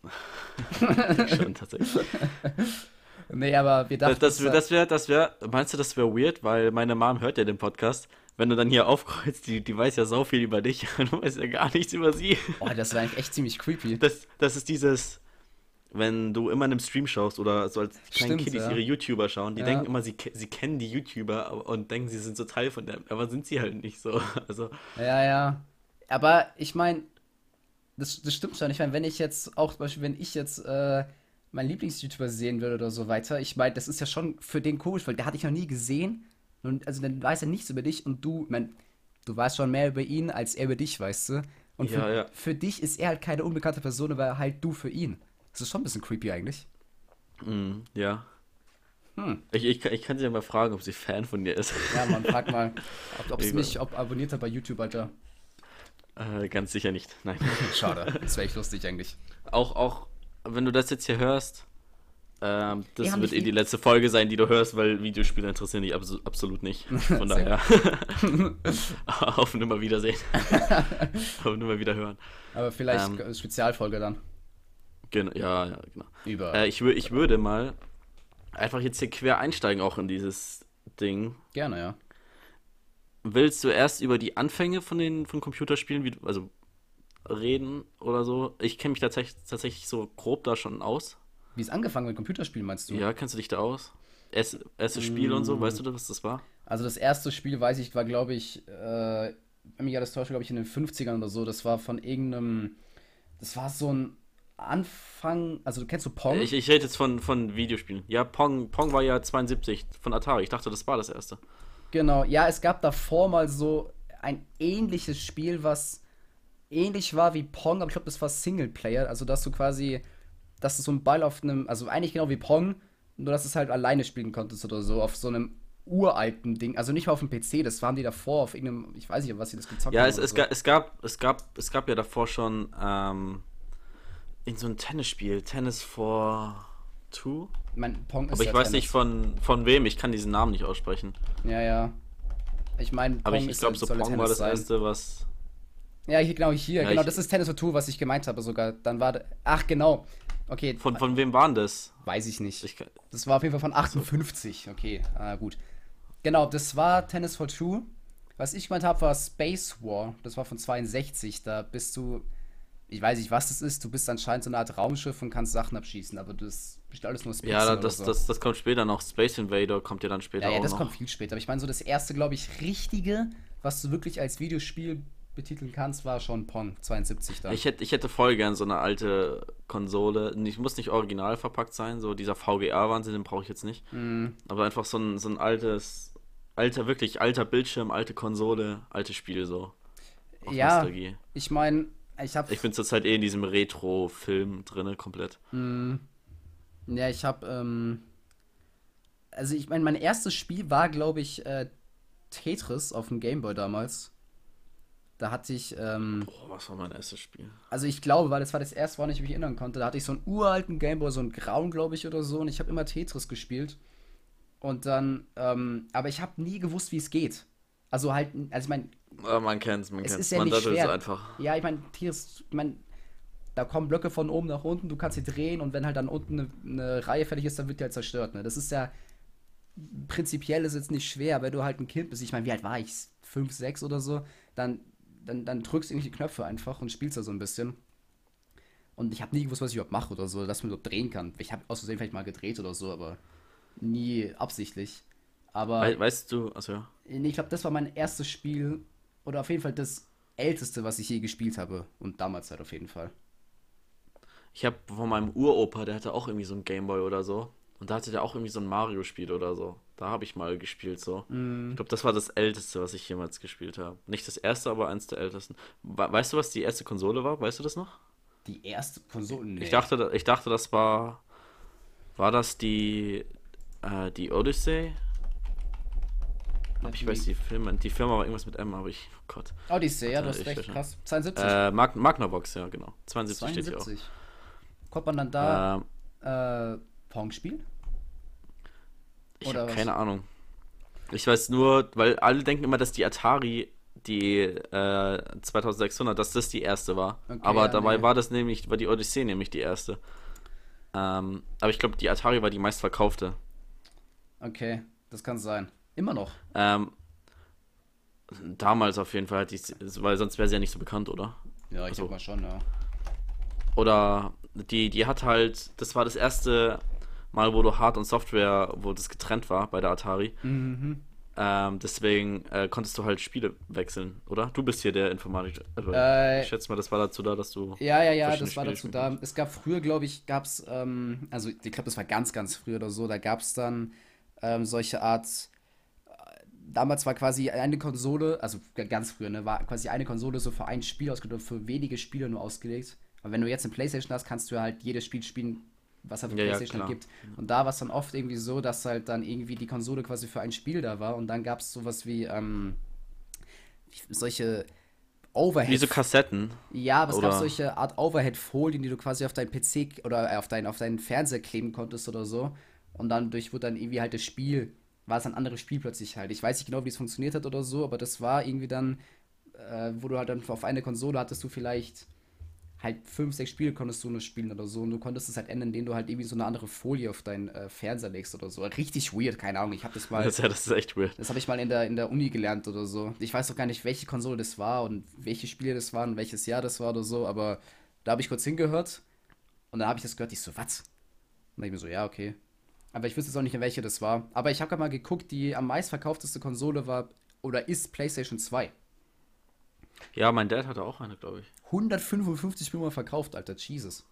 *laughs* Schon tatsächlich. *laughs* nee, aber wir dachten. Das, das wäre, das wäre, wär, meinst du, das wäre weird, weil meine Mom hört ja den Podcast wenn du dann hier aufkreuzt, die, die weiß ja so viel über dich *laughs* und du weißt ja gar nichts über sie. Oh, das war eigentlich echt ziemlich creepy. Das, das ist dieses, wenn du immer in einem Stream schaust oder so als kleine Kiddies ja. ihre YouTuber schauen, die ja. denken immer, sie, sie kennen die YouTuber und denken, sie sind so Teil von dem, aber sind sie halt nicht so. *laughs* Also. Ja, ja. Aber ich meine, das, das stimmt schon. Ich meine, wenn ich jetzt auch zum Beispiel, wenn ich jetzt äh, meinen Lieblings-YouTuber sehen würde oder so weiter, ich meine, das ist ja schon für den komisch, weil der hatte ich noch nie gesehen und also dann weiß er nichts über dich und du, mein, du weißt schon mehr über ihn, als er über dich, weißt du? Und für, ja, ja. für dich ist er halt keine unbekannte Person, aber halt du für ihn. Das ist schon ein bisschen creepy eigentlich. Mm, ja. Hm. Ich, ich, ich kann sie ja mal fragen, ob sie Fan von dir ist. Ja, man, frag *laughs* mal, ob, ob sie mich ob abonniert hat bei YouTube, Alter. Äh, ganz sicher nicht, nein. *laughs* Schade, das wäre echt *laughs* lustig eigentlich. Auch, auch, wenn du das jetzt hier hörst, Ähm, das wird eh die letzte Folge sein, die du hörst, weil Videospiele interessieren dich abs absolut nicht. *laughs* Von daher. *laughs* auf nimmer Wiedersehen. *laughs* auf nimmer wieder hören. Aber vielleicht ähm, Spezialfolge dann. Genau, ja, ja, genau. Über. Äh, ich, ich würde mal einfach jetzt hier quer einsteigen, auch in dieses Ding. Gerne, ja. Willst du erst über die Anfänge von den von Computerspielen, wie, also reden oder so? Ich kenne mich tatsächlich, tatsächlich so grob da schon aus. Wie es angefangen mit Computerspielen, meinst du? Ja, kennst du dich da aus? Erst, erstes Spiel mm. und so, mm. weißt du, was das war? Also das erste Spiel, weiß ich, war, glaube ich, äh, wenn mich alles täuscht, glaube ich, in den 50ern oder so. Das war von irgendeinem, das war so ein Anfang, also kennst du Pong? Ich, ich rede jetzt von, von Videospielen. Ja, Pong, Pong war ja 72 von Atari. Ich dachte, das war das erste. Genau, ja, es gab davor mal so ein ähnliches Spiel, was ähnlich war wie Pong, aber ich glaube, das war Singleplayer. Also, dass du quasi dass du so ein Ball auf einem, also eigentlich genau wie Pong, nur dass du es halt alleine spielen konntest oder so, auf so einem uralten Ding, also nicht mal auf dem PC, das waren die davor auf irgendeinem, ich weiß nicht, was sie das gezockt ja, haben. Ja, es, es, so. gab, es, gab, es, gab, es gab ja davor schon ähm, in so ein Tennisspiel, Tennis for Two. Mein Pong ist Aber ich weiß Tennis. nicht von, von wem, ich kann diesen Namen nicht aussprechen. Ja, ja. Ich meine, Aber ich, ich glaube, so Pong war das sein. erste, was. Ja, hier, genau, hier, ja, genau, das ist Tennis for Two, was ich gemeint habe sogar. Dann war, ach, genau, Okay. Von, von wem waren das? Weiß ich nicht. Ich das war auf jeden Fall von 58. Okay, ah, gut. Genau, das war Tennis for Two. Was ich gemeint habe, war Space War. Das war von 62. Da bist du. Ich weiß nicht, was das ist. Du bist anscheinend so eine Art Raumschiff und kannst Sachen abschießen, aber das ist alles nur Space. Ja, das, so. das, das kommt später noch. Space Invader kommt ja dann später ja, ja, auch das noch. kommt viel später. Aber ich meine, so das erste, glaube ich, richtige, was du wirklich als Videospiel betiteln kannst, war schon Pong 72 da. Ich hätte, ich hätte voll gern so eine alte Konsole. Ich muss nicht original verpackt sein, so dieser VGA-Wahnsinn, den brauche ich jetzt nicht. Mm. Aber einfach so ein, so ein altes, alter, wirklich alter Bildschirm, alte Konsole, altes Spiel so. ja, Nostalgie. ich meine, ich habe. Ich bin zurzeit eh in diesem Retro-Film drinne, komplett. Mm. Ja, ich habe. Ähm, also, ich meine, mein erstes Spiel war, glaube ich, äh, Tetris auf dem Gameboy damals. Da hatte ich. Ähm, Boah, was war mein erstes Spiel? Also ich glaube, weil das war das erste, woran ich mich erinnern konnte. Da hatte ich so einen uralten Gameboy, so einen grauen, glaube ich, oder so. Und ich habe immer Tetris gespielt. Und dann, ähm, aber ich habe nie gewusst, wie es geht. Also halt, also ich meine. Ja, man kennt's, man kennt's. Ist ja man nicht schwer. es einfach. Ja, ich meine, Tetris, ich meine, da kommen Blöcke von oben nach unten, du kannst sie drehen und wenn halt dann unten eine, eine Reihe fertig ist, dann wird die halt zerstört. Ne? Das ist ja prinzipiell ist jetzt nicht schwer, wenn du halt ein Kind bist. Ich meine, wie alt war ich? Fünf, sechs oder so? Dann dann, dann drückst du irgendwie die Knöpfe einfach und spielst da so ein bisschen. Und ich habe nie gewusst, was ich überhaupt mache oder so, dass man überhaupt drehen kann. Ich habe aus Versehen vielleicht mal gedreht oder so, aber nie absichtlich. Aber. We weißt du, also ja. Ich glaube, das war mein erstes Spiel oder auf jeden Fall das älteste, was ich je gespielt habe. Und damals halt auf jeden Fall. Ich habe von meinem Uropa, der hatte auch irgendwie so ein Gameboy oder so. Und da hatte der auch irgendwie so ein Mario-Spiel oder so. Da habe ich mal gespielt so. Mm. Ich glaube, das war das älteste, was ich jemals gespielt habe. Nicht das erste, aber eins der ältesten. Weißt du, was die erste Konsole war? Weißt du das noch? Die erste Konsole? Nee. Ich dachte, ich dachte, das war. War das die. Äh, die Odyssey? Ich weiß die Firma, die Firma war irgendwas mit M, aber ich, oh Gott. Odyssey, ja, du hast recht, krass. 72. Äh, Mag Magnavox, ja, genau. 72, 72. steht hier auch. Kommt man dann da ähm, äh, Pong spielen? Ich habe keine Ahnung. Ich weiß nur, weil alle denken immer, dass die Atari, die äh, 2600, dass das die erste war. Okay, aber ja, dabei nee. war das nämlich, war die Odyssee nämlich die erste. Ähm, aber ich glaube, die Atari war die meistverkaufte. Okay, das kann sein. Immer noch. Ähm, damals auf jeden Fall, die, weil sonst wäre sie ja nicht so bekannt, oder? Ja, ich also, denke mal schon, ja. Oder die, die hat halt, das war das erste Mal, wo du Hard- und Software, wo das getrennt war bei der Atari. Mhm. Ähm, deswegen äh, konntest du halt Spiele wechseln, oder? Du bist hier der Informatiker. Also, äh, ich schätze mal, das war dazu da, dass du. Ja, ja, ja, das war Spiele dazu da. Es gab früher, glaube ich, gab es, ähm, also ich glaube, das war ganz, ganz früh oder so, da gab es dann ähm, solche Art. Äh, damals war quasi eine Konsole, also ganz früher, ne, war quasi eine Konsole so für ein Spiel ausgelegt, für wenige Spiele nur ausgelegt. Aber wenn du jetzt eine Playstation hast, kannst du halt jedes Spiel spielen, was halt auf ja, PlayStation ja, gibt. Und da war es dann oft irgendwie so, dass halt dann irgendwie die Konsole quasi für ein Spiel da war und dann gab es sowas wie ähm, solche Overhead. Wie so Kassetten. Ja, aber es oder? gab solche Art Overhead-Folien, die du quasi auf deinen PC oder äh, auf, dein, auf deinen Fernseher kleben konntest oder so. Und dann durch wurde dann irgendwie halt das Spiel, war es ein anderes Spiel plötzlich halt. Ich weiß nicht genau, wie es funktioniert hat oder so, aber das war irgendwie dann, äh, wo du halt dann auf eine Konsole hattest du vielleicht halt fünf, sechs Spiele konntest du nur spielen oder so. Und du konntest es halt ändern, indem du halt irgendwie so eine andere Folie auf deinen äh, Fernseher legst oder so. Richtig weird, keine Ahnung. Ich habe das mal. Das, ja, das ist echt weird. Das habe ich mal in der, in der Uni gelernt oder so. Ich weiß doch gar nicht, welche Konsole das war und welche Spiele das waren und welches Jahr das war oder so, aber da habe ich kurz hingehört und dann habe ich das gehört. Ich so, was? Und dann ich mir so, ja, okay. Aber ich wüsste jetzt auch nicht, welche das war. Aber ich habe gerade mal geguckt, die am meistverkaufteste Konsole war oder ist PlayStation 2. Ja, mein Dad hatte auch eine, glaube ich. 155 Millionen verkauft, Alter, Jesus.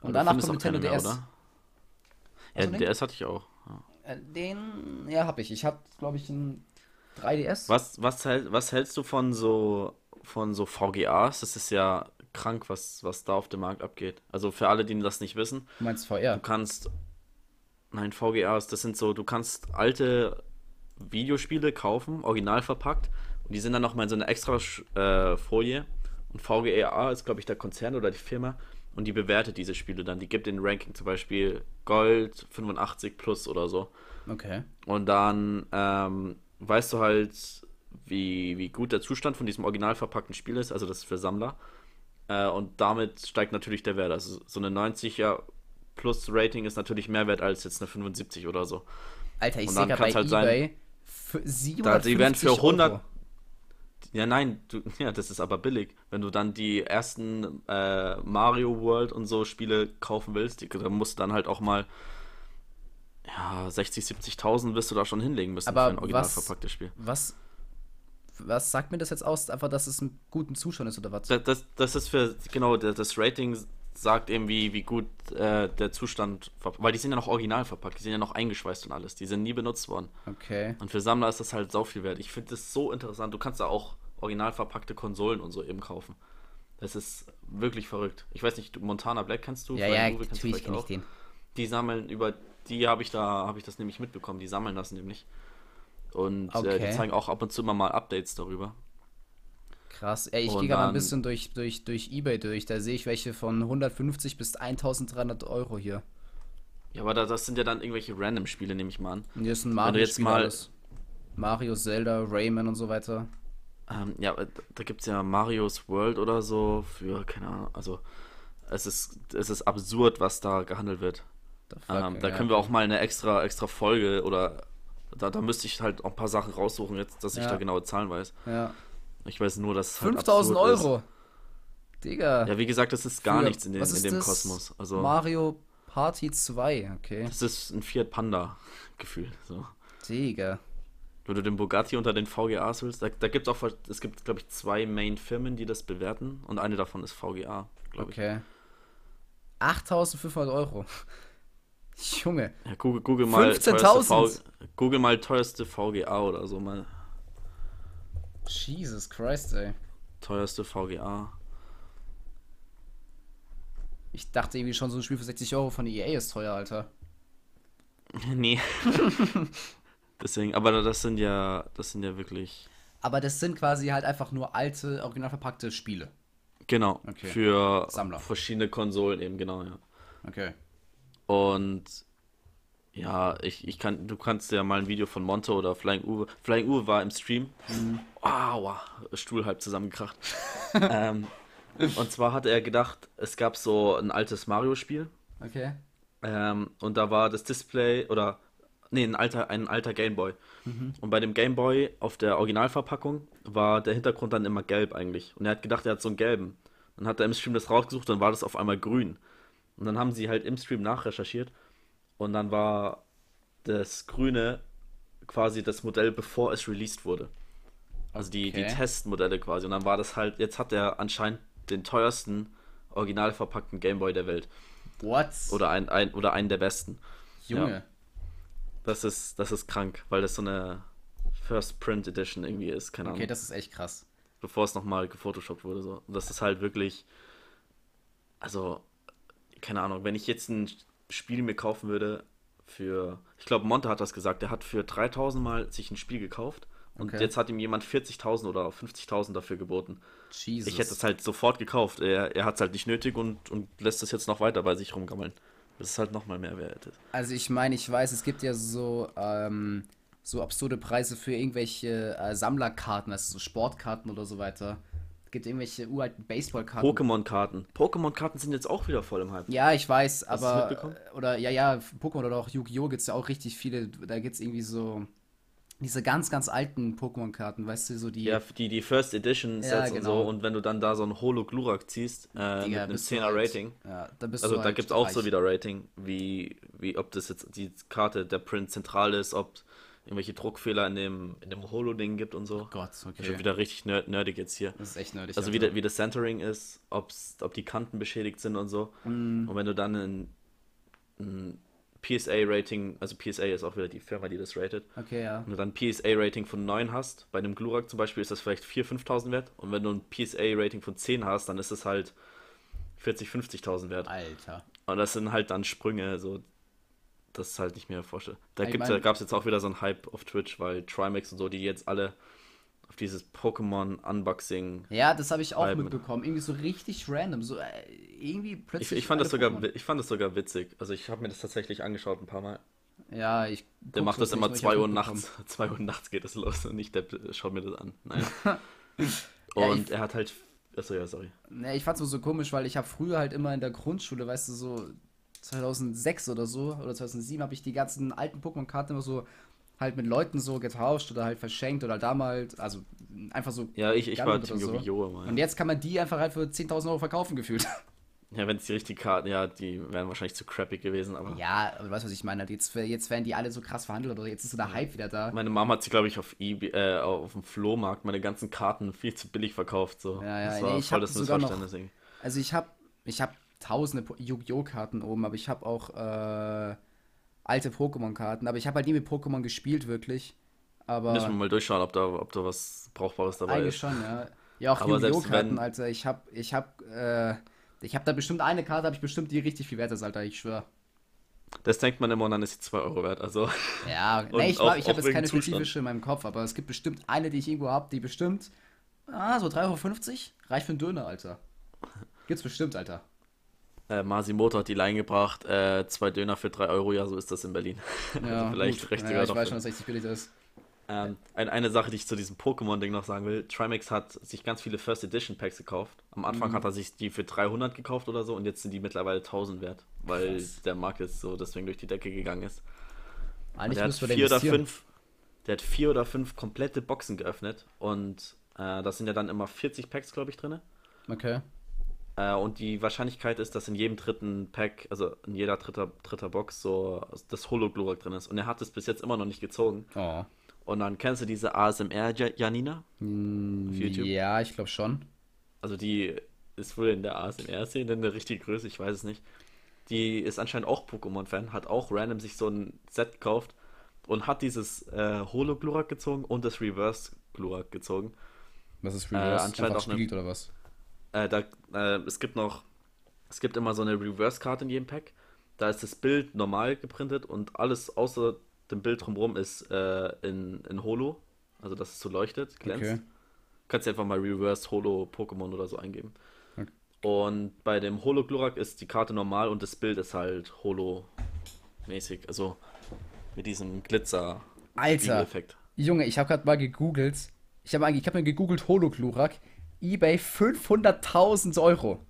Und danach kommt Nintendo DS. Mehr, ja, also DS hatte ich auch. Ja. Äh, den, ja, habe ich. Ich habe, glaube ich, ein 3DS. Was, was, was hältst du von so, von so VGAs? Das ist ja krank, was, was da auf dem Markt abgeht. Also für alle, die das nicht wissen. Du meinst VR? Du kannst. Nein, VGAs, das sind so, du kannst alte Videospiele kaufen, original verpackt, und die sind dann nochmal in so einer extra äh, Folie. Und VGA ist, glaube ich, der Konzern oder die Firma. Und die bewertet diese Spiele dann. Die gibt den Ranking zum Beispiel Gold 85 plus oder so. Okay. Und dann ähm, weißt du halt, wie, wie gut der Zustand von diesem original verpackten Spiel ist. Also das ist für Sammler. Äh, und damit steigt natürlich der Wert. Also so eine 90er plus Rating ist natürlich mehr wert als jetzt eine 75 oder so. Alter, ich sehe gerade bei halt eBay sein, für 750 da, die werden für 100, Euro. Ja, nein, du, *laughs* ja, das ist aber billig. Wenn du dann die ersten äh, Mario World und so Spiele kaufen willst, die, dann musst du dann halt auch mal ja, 60, 70.000 wirst du da schon hinlegen müssen aber für ein original was, verpacktes Spiel. Was, was sagt mir das jetzt aus? Einfach, dass es einen guten Zustand ist oder was? Das, das, das ist für, genau, das Rating sagt eben, wie, wie gut äh, der Zustand, weil die sind ja noch original verpackt, die sind ja noch eingeschweißt und alles, die sind nie benutzt worden. Okay. Und für Sammler ist das halt sau viel wert. Ich finde das so interessant. Du kannst da auch original verpackte Konsolen und so eben kaufen. Das ist wirklich verrückt. Ich weiß nicht, Montana Black kennst du? Ja, ja, natürlich kenne ich den. Die sammeln über, die habe ich da, habe ich das nämlich mitbekommen. Die sammeln das nämlich. Und okay. äh, die zeigen auch ab und zu immer mal Updates darüber. Krass. Ey, ich gehe gerade ein bisschen durch, durch, durch Ebay durch. Da sehe ich welche von 150 bis 1300 Euro hier. Ja, aber da, das sind ja dann irgendwelche Random-Spiele, nehme ich mal an. Hier ist ein Mario-Spiel mal Mario, Zelda, Rayman und so weiter. Ähm, ja, da gibt es ja Mario's World oder so für, keine Ahnung, also es ist, es ist absurd, was da gehandelt wird. Fuck, ähm, da ja. können wir auch mal eine extra, extra Folge oder da, da müsste ich halt auch ein paar Sachen raussuchen, jetzt, dass ich da genaue Zahlen weiß. Ja. Ich weiß nur, dass. Halt 5000 Euro! Ist. Digga. Ja, wie gesagt, das ist gar Für, nichts in, den, in dem das? Kosmos. Also, Mario Party 2, okay. Das ist ein Fiat Panda-Gefühl. So. Digga. Wenn du den Bugatti unter den VGAs willst, da, da gibt es auch, es gibt, glaube ich, zwei Main-Firmen, die das bewerten und eine davon ist VGA, glaube ich. Okay. 8500 Euro. *laughs* Junge. Ja, Google, Google mal 15.000. Google mal teuerste VGA oder so mal. Jesus Christ, ey. Teuerste VGA. Ich dachte irgendwie schon, so ein Spiel für 60 Euro von EA ist teuer, Alter. *laughs* nee. *laughs* Deswegen, aber das sind ja, das sind ja wirklich. Aber das sind quasi halt einfach nur alte, original verpackte Spiele. Genau. Okay. Für Sammler. verschiedene Konsolen eben, genau, ja. Okay. Und ja, ich, ich kann, du kannst ja mal ein Video von Monte oder Flying Uwe. Flying Uwe war im Stream. Mhm. Wow, Stuhl halb zusammengekracht. *laughs* ähm, und zwar hatte er gedacht, es gab so ein altes Mario-Spiel. Okay. Ähm, und da war das Display oder nee, ein alter, ein alter Gameboy. Mhm. Und bei dem Gameboy auf der Originalverpackung war der Hintergrund dann immer gelb eigentlich. Und er hat gedacht, er hat so einen gelben. Dann hat er im Stream das rausgesucht, dann war das auf einmal grün. Und dann haben sie halt im Stream nachrecherchiert und dann war das Grüne quasi das Modell, bevor es released wurde. Also die, okay. die Testmodelle quasi. Und dann war das halt, jetzt hat er anscheinend den teuersten, original verpackten Gameboy der Welt. What? Oder, ein, ein, oder einen der besten. Junge. Ja. Das ist, das ist krank, weil das so eine First Print Edition irgendwie ist, keine Ahnung. Okay, das ist echt krass. Bevor es nochmal gefotoshoppt wurde. So. Und das ist halt wirklich. Also, keine Ahnung, wenn ich jetzt ein Spiel mir kaufen würde für, ich glaube, Monte hat das gesagt, der hat für 3000 Mal sich ein Spiel gekauft Und okay. jetzt hat ihm jemand 40.000 oder 50.000 dafür geboten. Jesus. Ich hätte es halt sofort gekauft. Er, er hat es halt nicht nötig und, und lässt es jetzt noch weiter bei sich rumgammeln. Das ist halt nochmal mehr wert. Also ich meine, ich weiß, es gibt ja so, ähm, so absurde Preise für irgendwelche äh, Sammlerkarten, also so Sportkarten oder so weiter. Es gibt irgendwelche uralten Baseballkarten. Pokémon-Karten. Pokémon-Karten sind jetzt auch wieder voll im Hype. Ja, ich weiß, Hast aber. Oder ja, ja, Pokémon oder auch Yu-Gi-Oh! gibt es ja auch richtig viele. Da gibt es irgendwie so diese ganz, ganz alten Pokémon-Karten, weißt du, so die. Ja, die, die First Edition Sets ja, genau. und so. Genau. Und wenn du dann da so ein Holo-Glurak ziehst, äh, Digga, mit einem 10er halt, Rating. Ja, da bist also du da halt gibt es auch so wieder Rating, wie, wie ob das jetzt die Karte, der Print zentral ist, ob irgendwelche Druckfehler in dem, in dem Holo-Ding gibt und so. Oh Gott, okay. Schon wieder richtig nerd, nerdig jetzt hier. Das ist echt nerdig. Also, wie, der, wie das Centering ist, ob's, ob die Kanten beschädigt sind und so. Mm. Und wenn du dann ein, ein PSA-Rating, also PSA ist auch wieder die Firma, die das ratet. Okay, ja. Wenn du dann ein PSA-Rating von 9 hast, bei einem Glurak zum Beispiel ist das vielleicht 4.000, 5.000 wert. Und wenn du ein PSA-Rating von 10 hast, dann ist es halt 40, 50.000 wert. Alter. Und das sind halt dann Sprünge, so das ist halt nicht mehr vorstellen. Da ich mein, gab es jetzt auch wieder so einen Hype auf Twitch, weil Trimax und so, die jetzt alle auf dieses Pokémon-Unboxing. Ja, das habe ich auch mitbekommen. Irgendwie so richtig random. So äh, irgendwie plötzlich. Ich, ich fand das sogar, ich fand das sogar witzig. Also ich habe mir das tatsächlich angeschaut ein paar Mal. Ja, ich. Der macht das immer 2 Uhr nachts. *laughs* 2 Uhr nachts geht das los und nicht der schaut mir das an. Naja. *laughs* und ja, er hat halt. Achso, ja, sorry. Ja, ich fand's so komisch, weil ich habe früher halt immer in der Grundschule, weißt du, so 2006 oder so, oder 2007 habe ich die ganzen alten Pokémon-Karten immer so halt mit Leuten so getauscht oder halt verschenkt oder damals, also einfach so. Ja, ich, ich war Team so. Yu-Gi-Oh! Und jetzt kann man die einfach halt für 10.000 Euro verkaufen gefühlt. *laughs* Ja, wenn es die richtigen Karten, ja, die wären wahrscheinlich zu crappy gewesen, aber. Ja, aber du weißt, was ich meine. Jetzt, jetzt werden die alle so krass verhandelt oder jetzt ist so der Hype wieder da. Meine Mama hat sie, glaube ich, auf eBay, äh, auf dem Flohmarkt meine ganzen Karten viel zu billig verkauft. So. Ja, ja, das war nee, ich voll das Missverständnis. Noch, also ich habe ich hab tausende Yu-Gi-Oh! Karten oben, aber ich habe auch äh, alte Pokémon-Karten, aber ich habe halt nie mit Pokémon gespielt, wirklich. Aber Müssen wir mal durchschauen, ob da, ob da was Brauchbares dabei eigentlich ist. Eigentlich schon, ja. Ja, auch Yu-Gi-Oh! Karten, Alter. Ich habe ich hab, äh, ich hab da bestimmt eine Karte, habe ich bestimmt, die richtig viel wert ist, Alter, ich schwöre. Das denkt man immer und dann ist sie 2 Euro wert, also. Ja, *laughs* nee, ich, ich habe jetzt keine spezifische in meinem Kopf, aber es gibt bestimmt eine, die ich irgendwo habe, die bestimmt, ah, so 3,50 Euro reicht für einen Döner, Alter. Gibt's bestimmt, Alter. Äh, Masimoto hat die Line gebracht, äh, zwei Döner für drei Euro, ja, so ist das in Berlin. *laughs* Ja, also vielleicht gut. recht ja, Ich weiß schon, dass es richtig billig ist. Ähm, ein, eine Sache, die ich zu diesem Pokémon-Ding noch sagen will: Trimax hat sich ganz viele First Edition Packs gekauft. Am Anfang mhm. hat er sich die für 300 gekauft oder so und jetzt sind die mittlerweile 1000 wert, weil Krass. der Markt jetzt so deswegen durch die Decke gegangen ist. Eigentlich der hat vier oder fünf, der hat vier oder fünf komplette Boxen geöffnet und äh, das sind ja dann immer 40 Packs, glaube ich, drin. Okay. Äh, und die Wahrscheinlichkeit ist, dass in jedem dritten Pack, also in jeder dritter, dritter Box, so das Hologlorak drin ist. Und er hat es bis jetzt immer noch nicht gezogen. Oh. Und dann kennst du diese ASMR Janina? Mm, auf YouTube? Ja, ich glaube schon. Also die ist wohl in der ASMR-Szene eine richtige Größe, ich weiß es nicht. Die ist anscheinend auch Pokémon-Fan, hat auch random sich so ein Set gekauft und hat dieses äh, Holo-Glurak gezogen und das Reverse-Glurak gezogen. Was ist Reverse? Äh, anscheinend auch eine, oder was? Äh, da, äh, es gibt noch, es gibt immer so eine Reverse-Karte in jedem Pack. Da ist das Bild normal geprintet und alles außer dem Bild drumherum ist äh, in, in Holo. Also dass es so leuchtet, glänzt. Okay. Kannst du einfach mal Reverse Holo Pokémon oder so eingeben. Okay. Und bei dem Holo Glurak ist die Karte normal und das Bild ist halt Holo-mäßig. Also mit diesem Glitzer. Alter. Junge, ich habe gerade mal gegoogelt. Ich habe ich hab mir gegoogelt Holo Glurak eBay 500.000 Euro.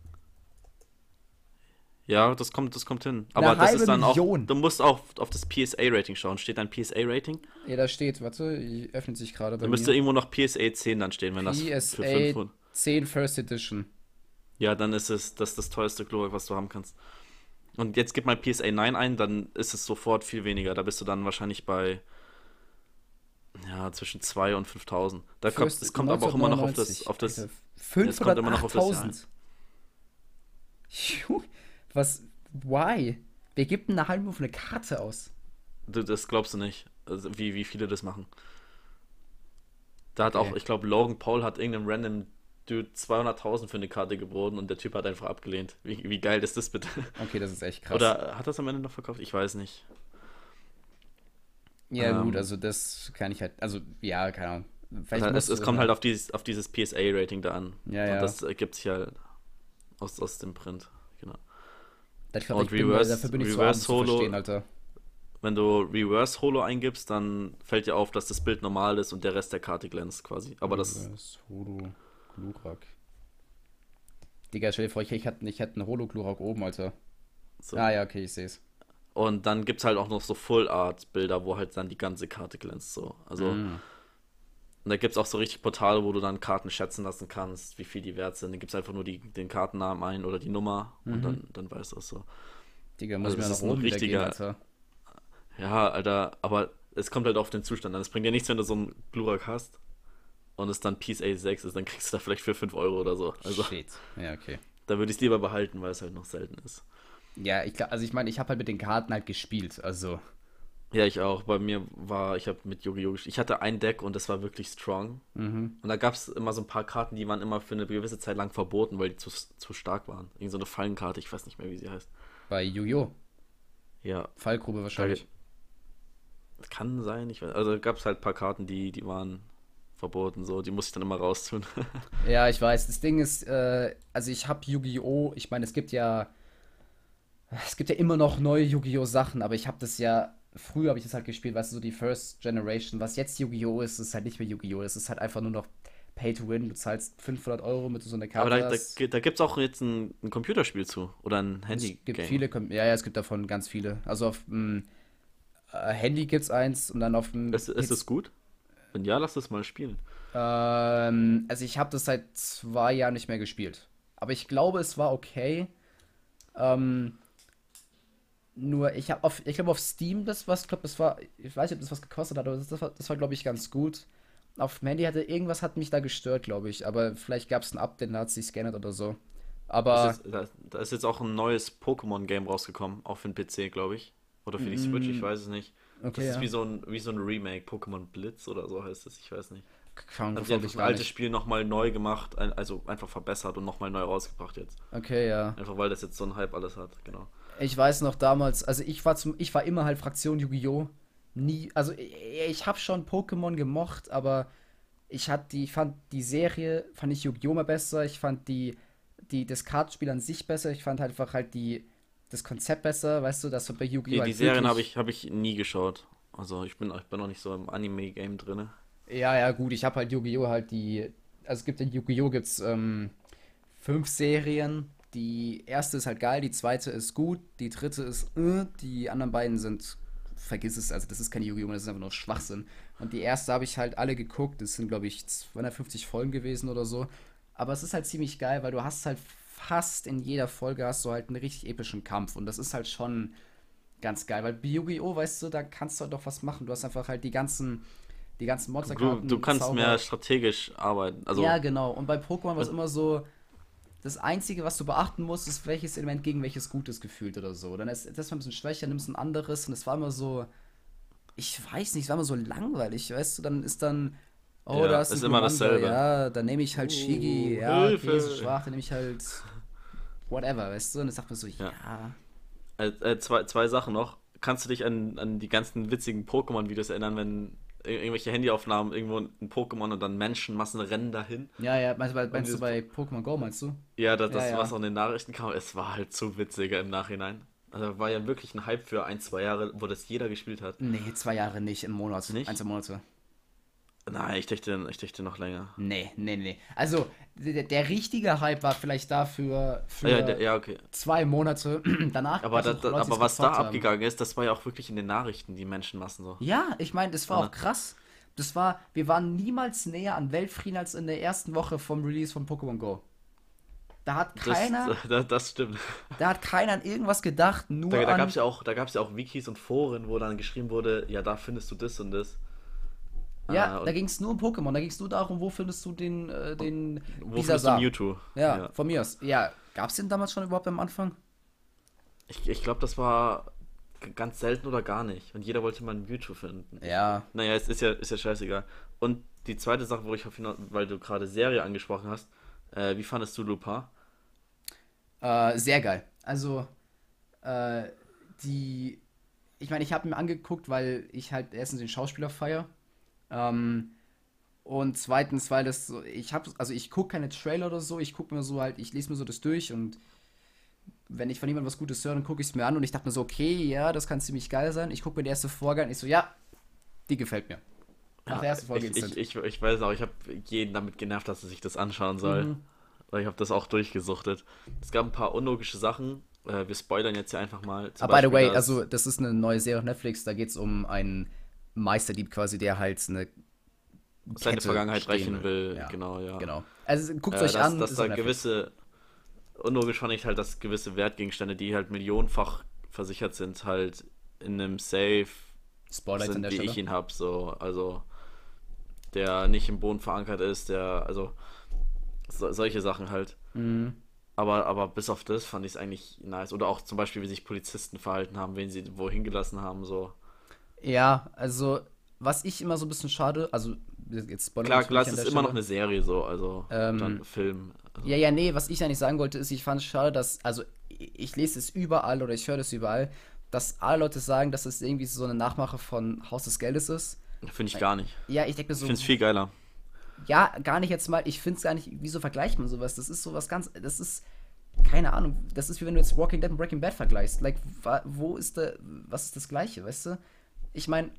Ja, das kommt, das kommt hin. Aber Eine das ist dann Million. auch. Du musst auch auf das PSA-Rating schauen. Steht ein PSA-Rating? Ja, da steht, warte, öffnet sich gerade. Da müsste irgendwo noch PSA 10 dann stehen, wenn PSA das für 500. 10 First Edition. Ja, dann ist es das, das teuerste Glory, was du haben kannst. Und jetzt gib mal PSA 9 ein, dann ist es sofort viel weniger. Da bist du dann wahrscheinlich bei ja, zwischen 2 und 5000. Da kommt, es kommt aber auch immer noch auf das. Auf das 508.000. Was? Why? Wer gibt eine halbe auf eine Karte aus? Das glaubst du nicht, also wie, wie viele das machen. Da hat okay. auch, ich glaube, Logan Paul hat irgendeinem random Dude 200.000 für eine Karte geboten und der Typ hat einfach abgelehnt. Wie, wie geil ist das bitte? Okay, das ist echt krass. Oder hat das am Ende noch verkauft? Ich weiß nicht. Ja, ähm, gut, also das kann ich halt, also ja, keine Ahnung. es, es kommt halt auf dieses, auf dieses PSA-Rating da an. Ja, ja. Und das ergibt sich halt aus, aus dem Print. Genau. Ich glaub, und ich Reverse, bin, dafür bin ich Reverse zu Holo, verstehen, Alter. Wenn du Reverse Holo eingibst, dann fällt dir auf, dass das Bild normal ist und der Rest der Karte glänzt quasi. Aber Reverse das. Holo Glurak. Digga, stell dir vor, ich, ich hätte ich einen Holo Glurak oben, Alter. So. Ah ja, okay, ich sehe es. Und dann gibt es halt auch noch so Full-Art-Bilder, wo halt dann die ganze Karte glänzt. So. Also. Mm. Und da gibt es auch so richtig Portale, wo du dann Karten schätzen lassen kannst, wie viel die wert sind. Dann gibt es einfach nur die, den Kartennamen ein oder die Nummer mhm. und dann, dann weißt du es so. Digga, muss also, ich mir noch oben richtiger, Alter. Ja, Alter, aber es kommt halt auf den Zustand an. Es bringt ja nichts, wenn du so einen Glurak hast und es dann Peace A6 ist, dann kriegst du da vielleicht für 5 Euro oder so. Also, Shit. Ja, okay. Da würde ich es lieber behalten, weil es halt noch selten ist. Ja, ich also ich meine, ich habe halt mit den Karten halt gespielt, also. Ja, ich auch. Bei mir war, ich habe mit Yu-Gi-Oh! gespielt. Ich hatte ein Deck und das war wirklich strong. Mhm. Und da gab es immer so ein paar Karten, die waren immer für eine gewisse Zeit lang verboten, weil die zu, zu stark waren. Irgend so eine Fallenkarte, ich weiß nicht mehr, wie sie heißt. Bei Yu-Gi-Oh! Ja. Fallgrube wahrscheinlich. Da, kann sein, ich weiß. Also gab es halt ein paar Karten, die, die waren verboten, so, die muss ich dann immer raustun. *laughs* ja, ich weiß. Das Ding ist, äh, also ich habe Yu-Gi-Oh! Ich meine, es gibt ja. Es gibt ja immer noch neue Yu-Gi-Oh! Sachen, aber ich habe das ja früher habe ich das halt gespielt, weißt du, so die First Generation. Was jetzt Yu-Gi-Oh! ist, ist halt nicht mehr Yu-Gi-Oh! Es ist halt einfach nur noch Pay to Win. Du zahlst 500 Euro mit so einer Karte. Aber da, da, da gibt es auch jetzt ein, ein, Computerspiel zu oder ein Handy. Es gibt viele, ja, ja, es gibt davon ganz viele. Also auf dem äh, Handy gibt es eins und dann auf dem. Ist, ist es gut? Wenn ja, lass das mal spielen. Ähm, also ich habe das seit zwei Jahren nicht mehr gespielt. Aber ich glaube, es war okay. Ähm, nur ich habe auf, ich glaube auf Steam das was, ich glaube das war, ich weiß nicht, ob das was gekostet hat, aber das, das war, das war glaube ich ganz gut. Auf dem Handy hatte irgendwas hat mich da gestört, glaube ich, aber vielleicht gab es ein Update, da hat sich gescannt oder so. Aber ist, da, da, ist jetzt auch ein neues Pokémon-Game rausgekommen, auch für den PC, glaube ich. Oder für die Switch, ich mm. weiß es nicht. Okay, das ist ja. wie, so ein, wie so ein Remake, Pokémon Blitz oder so heißt es, ich weiß nicht. Haben sie einfach ein altes. Spiel nochmal neu gemacht, also einfach verbessert und nochmal neu rausgebracht jetzt. Okay, ja. Einfach weil das jetzt so ein Hype alles hat, genau. Ich weiß noch damals, also ich war zum, ich war immer halt Fraktion Yu-Gi-Oh! Nie, also ich, habe schon Pokémon gemocht, aber ich hatte die, fand die Serie, fand ich Yu-Gi-Oh! mal besser, ich fand die, die, das Kartenspiel an sich besser, ich fand halt einfach halt die, das Konzept besser, weißt du, das so bei Yu-Gi-Oh! Die, halt die Serien habe ich, hab ich nie geschaut. Also ich bin, ich bin noch nicht so im Anime-Game drin. Ja, ja, gut, ich habe halt Yu-Gi-Oh! halt die, also es gibt in Yu-Gi-Oh! gibt's ähm, fünf Serien die erste ist halt geil, die zweite ist gut, die dritte ist, äh, die anderen beiden sind, vergiss es, also das ist keine Yu-Gi-Oh!, das ist einfach nur Schwachsinn. Und die erste habe ich halt alle geguckt, das sind glaube ich 250 Folgen gewesen oder so. Aber es ist halt ziemlich geil, weil du hast halt fast in jeder Folge hast du halt einen richtig epischen Kampf und das ist halt schon ganz geil, weil bei Yu-Gi-Oh!, weißt du, da kannst du halt doch was machen. Du hast einfach halt die ganzen die ganzen Monsterkarten. Du, du kannst Zauber. mehr strategisch arbeiten. Also ja, genau. Und bei Pokémon war es immer so, das Einzige, was du beachten musst, ist, welches Element gegen welches Gutes gefühlt oder so. Dann ist das ein bisschen schwächer, nimmst ein anderes und es war immer so, ich weiß nicht, es war immer so langweilig, weißt du, dann ist dann, oh, ja, da ist, ist immer dasselbe. Ja, dann nehme ich halt Shigi, uh, ja, schwach, dann nehme ich halt whatever, weißt du, und dann sagt man so, ja. ja. Äh, äh, zwei, zwei Sachen noch. Kannst du dich an, an die ganzen witzigen Pokémon-Videos erinnern, wenn irgendwelche Handyaufnahmen irgendwo ein Pokémon und dann Menschenmassen rennen dahin. Ja, ja, meinst, du, meinst du bei Pokémon Go, meinst du? Ja, das, das ja, ja. was auch in den Nachrichten kam, es war halt so witziger im Nachhinein. Also war ja wirklich ein Hype für ein, zwei Jahre, wo das jeder gespielt hat. Nee, zwei Jahre nicht, im Monat. Nicht? Ein, zwei Monate. Nein, ich dachte, ich dachte noch länger. Nee, nee, nee. Also, der, der richtige Hype war vielleicht dafür für ja, der, ja, okay. zwei Monate. *clears throat* Danach. Aber, da, Leute, aber was da haben. abgegangen ist, das war ja auch wirklich in den Nachrichten, die Menschenmassen so. Ja, ich meine, das war ja. auch krass. Das war, wir waren niemals näher an Weltfrieden als in der ersten Woche vom Release von Pokémon Go. Da hat keiner. *laughs* Das, das, das, stimmt. Da hat keiner an irgendwas gedacht, nur. Da, da gab es ja, auch, ja auch Wikis und Foren, wo dann geschrieben wurde, ja, da findest du das und das. Ja, ah, da ging es nur um Pokémon. Da ging es nur darum, wo findest du den, äh, den Wo findest du Mewtwo? Ja, ja, von mir aus. Ja, gab es den damals schon überhaupt am Anfang? Ich, ich glaube, das war ganz selten oder gar nicht. Und jeder wollte mal ein Mewtwo finden. Ja. Naja, es ist ja, ist ja scheißegal. Und die zweite Sache, wo ich auf weil du gerade Serie angesprochen hast, äh, wie fandest du Lupin? Äh, sehr geil. Also, äh, die. Ich meine, ich habe mir angeguckt, weil ich halt erstens den Schauspieler feier ähm, Und zweitens, weil das so, ich habe, also ich gucke keine Trailer oder so, ich gucke mir so halt, ich lese mir so das durch und wenn ich von jemandem was Gutes höre, dann gucke ich es mir an und ich dachte mir so, okay, ja, das kann ziemlich geil sein. Ich gucke mir die erste Folge an, ich so, ja, die gefällt mir. Nach der ersten Folge ich, ich, ich, ich, weiß auch, ich habe jeden damit genervt, dass er sich das anschauen soll. Mhm. Weil ich habe das auch durchgesuchtet. Es gab ein paar unlogische Sachen. Äh, wir spoilern jetzt hier einfach mal. Ah, by the way, also das ist eine neue Serie auf Netflix, da geht es um einen Meisterdieb quasi, der halt eine seine Vergangenheit rächen will. Ja. Genau, ja. Genau. Also guckt äh, euch dass, an. Dass da gewisse, unlogisch fand ich halt, dass gewisse Wertgegenstände, die halt millionenfach versichert sind, halt in einem Safe Spotlight sind, wie Stelle. ich ihn habe. So, also der nicht im Boden verankert ist, der, also so, solche Sachen halt. Mhm. Aber, aber bis auf das fand ich es eigentlich nice. Oder auch zum Beispiel, wie sich Polizisten verhalten haben, wen sie wohin gelassen haben, so. Ja, also was ich immer so ein bisschen schade, also jetzt Spoiler Klar, es ist immer noch eine Serie so, also ähm, dann Film. Also. Ja, ja, nee, was ich eigentlich sagen wollte, ist, ich fand es schade, dass, also ich lese es überall oder ich höre das überall, dass alle Leute sagen, dass es irgendwie so eine Nachmache von Haus des Geldes ist. Finde ich gar nicht. Ja, ich denke mir so. Ich finde es viel geiler. Ja, gar nicht jetzt mal, ich finde es gar nicht, wieso vergleicht man sowas? Das ist sowas ganz, das ist, keine Ahnung, das ist wie wenn du jetzt Walking Dead und Breaking Bad vergleichst. Like, wo ist der, was ist das Gleiche, weißt du? Ich meine,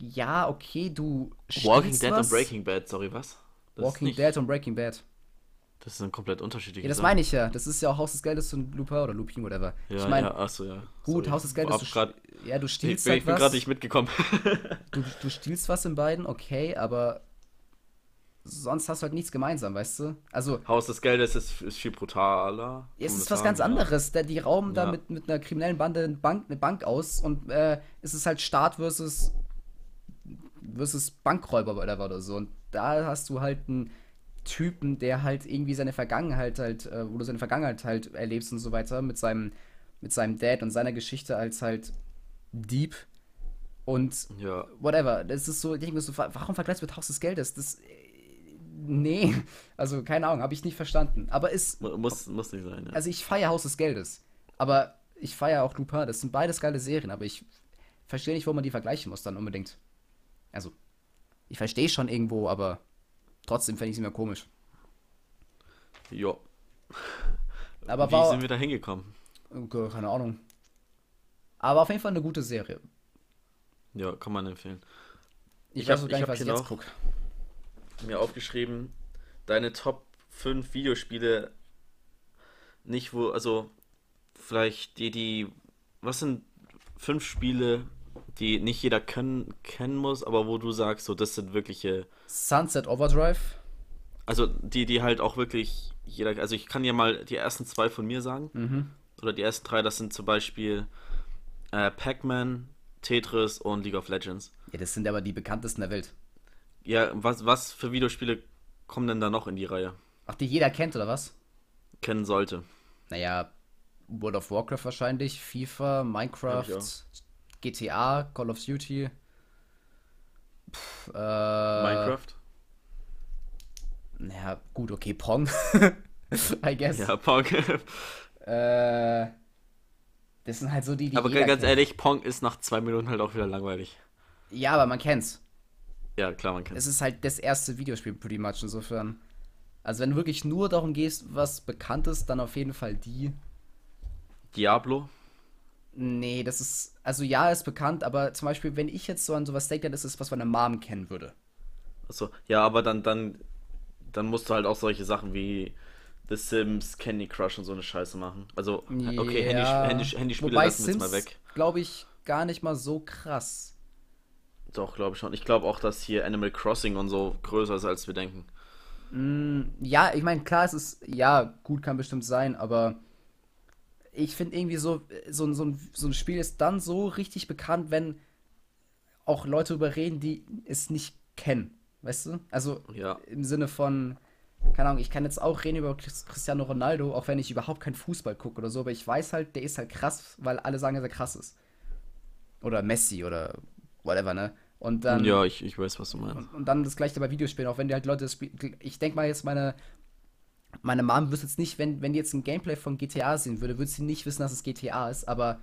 ja, okay, du. Walking Dead was? und Breaking Bad, sorry, was? Das Walking Dead und Breaking Bad. Das sind komplett unterschiedliche Ja, das meine ich ja. Das ist ja auch Haus des Geldes und Lupin oder Lupin, whatever. Ja, ich meine, ja, achso, ja. Gut, sorry. Haus des Geldes. Du, grad, ja, du stiehlst ich, halt Ich bin gerade nicht mitgekommen. *laughs* du, du stiehlst was in beiden, okay, aber sonst hast du halt nichts gemeinsam, weißt du? Also. Haus des Geldes ist, ist viel brutaler. Es ist was ganz anderes. Der, die rauben ja. da mit, mit einer kriminellen Bande eine Bank, eine Bank aus und äh, es ist halt Staat versus versus Bankräuber oder so. Und da hast du halt einen Typen, der halt irgendwie seine Vergangenheit halt, äh, wo du seine Vergangenheit halt erlebst und so weiter, mit seinem, mit seinem Dad und seiner Geschichte als halt Dieb. Und ja. whatever. Das ist so, ich denke mir so, warum vergleichst du mit Haus des Geldes? Das. Nee, *laughs* also keine Ahnung, habe ich nicht verstanden. Aber ist. Muss, muss nicht sein, ja. Also ich feiere Haus des Geldes. Aber ich feiere auch Lupin. Das sind beides geile Serien, aber ich verstehe nicht, wo man die vergleichen muss dann unbedingt. Also, ich verstehe schon irgendwo, aber trotzdem fände ich es immer komisch. Ja. Aber Wie war, sind wir da hingekommen? Keine Ahnung. Aber auf jeden Fall eine gute Serie. Ja, kann man empfehlen. Ich, ich weiß auch gar nicht, was ich jetzt gucke. Mir aufgeschrieben, deine Top 5 Videospiele nicht wo, also vielleicht die, die, was sind fünf Spiele, die nicht jeder können, kennen muss, aber wo du sagst, so das sind wirkliche. Sunset Overdrive. Also die, die halt auch wirklich jeder. Also ich kann ja mal die ersten zwei von mir sagen. Mhm. Oder die ersten drei, das sind zum Beispiel äh, Pac-Man, Tetris und League of Legends. Ja, das sind aber die bekanntesten der Welt. Ja, was, was für Videospiele kommen denn da noch in die Reihe? Ach, die jeder kennt, oder was? Kennen sollte. Naja, World of Warcraft wahrscheinlich, FIFA, Minecraft, GTA, Call of Duty. Pff, äh, Minecraft? Naja, gut, okay, Pong. *laughs* I guess. Ja, Pong. *laughs* äh, das sind halt so die, die. Aber ganz kennt. ehrlich, Pong ist nach zwei Minuten halt auch wieder langweilig. Ja, aber man kennt's. Ja, klar, man kennt's. Es ist halt das erste Videospiel, pretty much, insofern. Also, wenn du wirklich nur darum gehst, was bekannt ist, dann auf jeden Fall die. Diablo? Nee, das ist, also ja, ist bekannt, aber zum Beispiel, wenn ich jetzt so an sowas denke, dann ist es, was meine Mom kennen würde. Achso, ja, aber dann, dann, dann musst du halt auch solche Sachen wie The Sims, Candy Crush und so eine Scheiße machen. Also, okay, ja. Handy, Handy, Handyspiele Wobei lassen wir jetzt mal weg. glaube ich, gar nicht mal so krass. Doch, glaube ich schon. Ich glaube auch, dass hier Animal Crossing und so größer ist, als wir denken. Mm, ja, ich meine, klar, es ist, ja, gut kann bestimmt sein, aber ich finde irgendwie so, so, so, ein, so ein Spiel ist dann so richtig bekannt, wenn auch Leute überreden, die es nicht kennen. Weißt du? Also ja. im Sinne von, keine Ahnung, ich kann jetzt auch reden über Cristiano Ronaldo, auch wenn ich überhaupt keinen Fußball gucke oder so, aber ich weiß halt, der ist halt krass, weil alle sagen, dass er krass ist. Oder Messi oder whatever, ne? Und dann. Ja, ich, ich weiß, was du meinst. Und, und dann das gleiche bei Videospielen, auch wenn die halt Leute das Ich denke mal jetzt, meine meine Mom wüsste jetzt nicht, wenn, wenn die jetzt ein Gameplay von GTA sehen würde, würde sie nicht wissen, dass es GTA ist, aber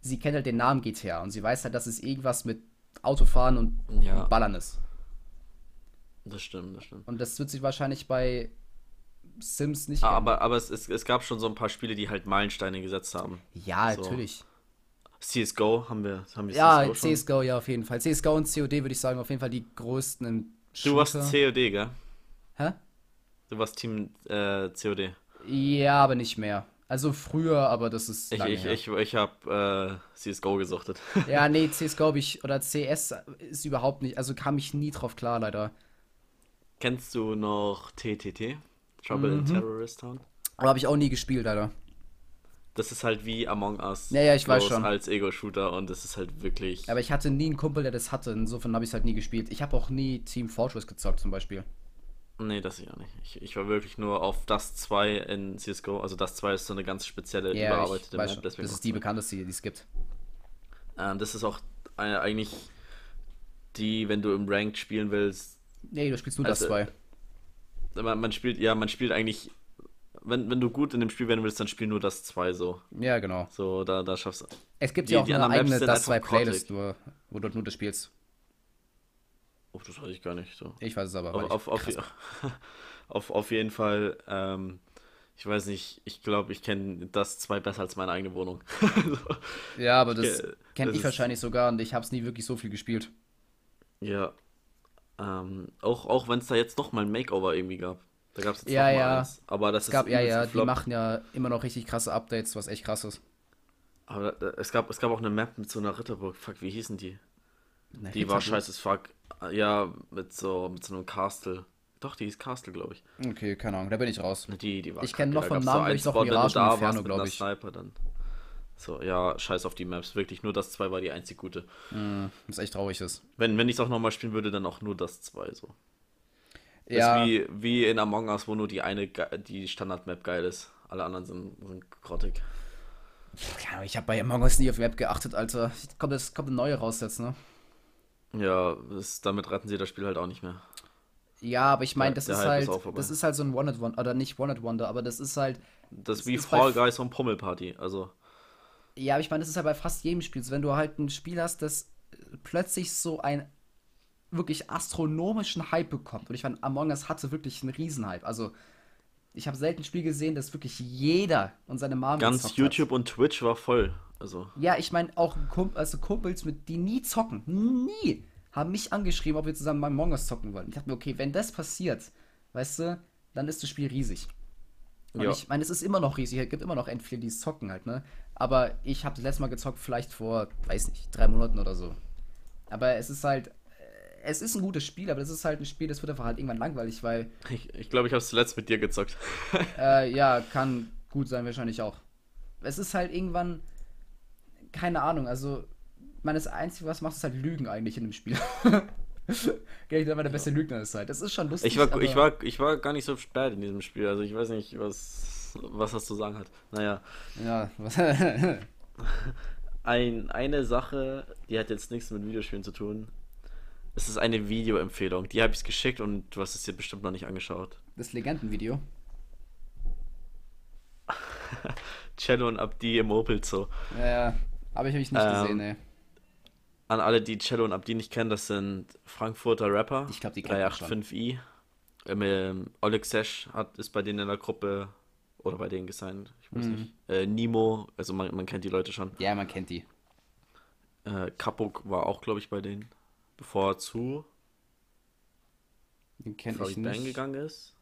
sie kennt halt den Namen GTA und sie weiß halt, dass es irgendwas mit Autofahren und ja. Ballern ist. Das stimmt, das stimmt. Und das wird sich wahrscheinlich bei Sims nicht. Ah, aber aber es, es, es gab schon so ein paar Spiele, die halt Meilensteine gesetzt haben. Ja, so. natürlich. CSGO haben wir. Haben wir ja, CSGO, CSGO, ja, auf jeden Fall. CSGO und COD würde ich sagen, auf jeden Fall die größten im Shooter. Du warst COD, gell? Hä? Du warst Team äh, COD. Ja, aber nicht mehr. Also früher, aber das ist. Ich, ich, ich, ich habe äh, CSGO gesuchtet. *laughs* ja, nee, CSGO habe ich. Oder CS ist überhaupt nicht. Also kam ich nie drauf klar, leider. Kennst du noch TTT? Trouble mhm. in Terrorist Town? Aber habe ich auch nie gespielt, leider. Das ist halt wie Among Us. Ja, ja, ich weiß schon. Als Ego-Shooter und das ist halt wirklich. Aber ich hatte nie einen Kumpel, der das hatte. Insofern habe ich es halt nie gespielt. Ich habe auch nie Team Fortress gezockt, zum Beispiel. Nee, das ich auch nicht. Ich, ich war wirklich nur auf das 2 in CSGO. Also das 2 ist so eine ganz spezielle, ja, überarbeitete Map. Das ist die bekannteste, die es gibt. Ähm, das ist auch eine, eigentlich die, wenn du im Ranked spielen willst. Nee, du spielst nur also, das 2. Man, man, spielt, ja, man spielt eigentlich. Wenn, wenn du gut in dem Spiel werden willst, dann spiel nur das 2 so. Ja, genau. So, da, da schaffst du. Es gibt ja auch eine eigene das 2 Playlist, wo, wo du nur das spielst. Oh, das weiß ich gar nicht so. Ich weiß es aber. Auf, auf, *laughs* auf, auf, jeden Fall, ähm, ich weiß nicht, ich glaube, ich kenne das zwei besser als meine eigene Wohnung. so. *laughs* Ja, aber das kenne ich wahrscheinlich sogar und ich habe es nie wirklich so viel gespielt. Ja. Ähm, auch auch wenn es da jetzt noch mal ein Makeover irgendwie gab. Da gab es jetzt ja, ja. eins. Aber das es gab, ja, ja, die machen ja immer noch richtig krasse Updates, was echt krass ist. Aber es gab, es gab auch eine Map mit so einer Ritterburg. Fuck, wie hießen die? Eine die war scheiße fuck. Ja, mit so, mit so einem Castle. Doch, die ist Castle, glaube ich. Okay, keine Ahnung, da bin ich raus. Die, die war ich kenne noch vom Namen, so ich noch Mirage und Inferno, glaube ich. Sniper dann. So, ja, scheiß auf die Maps. Wirklich, nur das 2 war die einzig gute. Mm, was echt traurig ist. Wenn, wenn ich es auch nochmal spielen würde, dann auch nur das 2 so. Ja. ist wie, wie in Among Us, wo nur die eine, die Standard-Map geil ist. Alle anderen sind, sind grottig. Ich habe bei Among Us nie auf Map geachtet, Alter. Kommt, das kommt eine neue raus jetzt, ne? Ja, das, damit retten sie das Spiel halt auch nicht mehr. Ja, aber ich meine, das ist halt, ist das ist halt so ein One-Hit-Wonder, oder nicht One-Hit-Wonder, aber das ist halt. Das ist wie ist Fall Guys und Pummelparty, also. Ja, aber ich meine, das ist halt bei fast jedem Spiel. So, wenn du halt ein Spiel hast, das plötzlich so einen wirklich astronomischen Hype bekommt. Und ich fand, Among Us hatte wirklich einen Riesenhype. Also, ich habe selten ein Spiel gesehen, das wirklich jeder und seine Mama Ganz YouTube hat. und Twitch war voll. Also. Ja, ich meine, auch Kump also Kumpels, mit, die nie zocken, nie, haben mich angeschrieben, ob wir zusammen mal Among Us zocken wollen. Ich dachte mir, okay, wenn das passiert, weißt du, dann ist das Spiel riesig. Und ja. ich meine, es ist immer noch riesig, es gibt immer noch Endflieger, die es zocken halt, ne? Aber ich habe das letzte Mal gezockt, vielleicht vor, weiß nicht, drei Monaten oder so. Aber es ist halt, es ist ein gutes Spiel, aber es ist halt ein Spiel, das wird einfach halt irgendwann langweilig, weil. Ich glaube, ich, glaub, ich habe es zuletzt mit dir gezockt. *laughs* äh, ja, kann gut sein, wahrscheinlich auch. Es ist halt irgendwann keine Ahnung, also, meine, das Einzige, was macht, ist halt Lügen eigentlich in dem Spiel. *laughs* Gell, ich war der beste Lügner der Zeit. Das ist schon lustig. Ich war, ich, war, ich war gar nicht so spät in diesem Spiel, also ich weiß nicht, was, was das zu sagen hat. Naja. Ja, was. *laughs* Ein, eine Sache, die hat jetzt nichts mit Videospielen zu tun. Es ist eine Videoempfehlung. Die habe ich geschickt und du hast es dir bestimmt noch nicht angeschaut. Das Legendenvideo? *laughs* Cello und Abdi im Opel Zoo. Ja, ja. Aber ich habe ich nicht ähm, gesehen, ey. An alle, die Cello und Abdi nicht kennen, das sind Frankfurter Rapper. Ich glaube, die kennen 385i. Ähm, ähm, Oleg Sesh hat, ist bei denen in der Gruppe oder bei denen gesigned. Ich weiß mhm. nicht. Äh, Nimo, also man, man kennt die Leute schon. Ja, man kennt die. Äh, Kapuk war auch, glaube ich, bei denen. Bevor er zu den kenn ich nicht. Bang gegangen ist.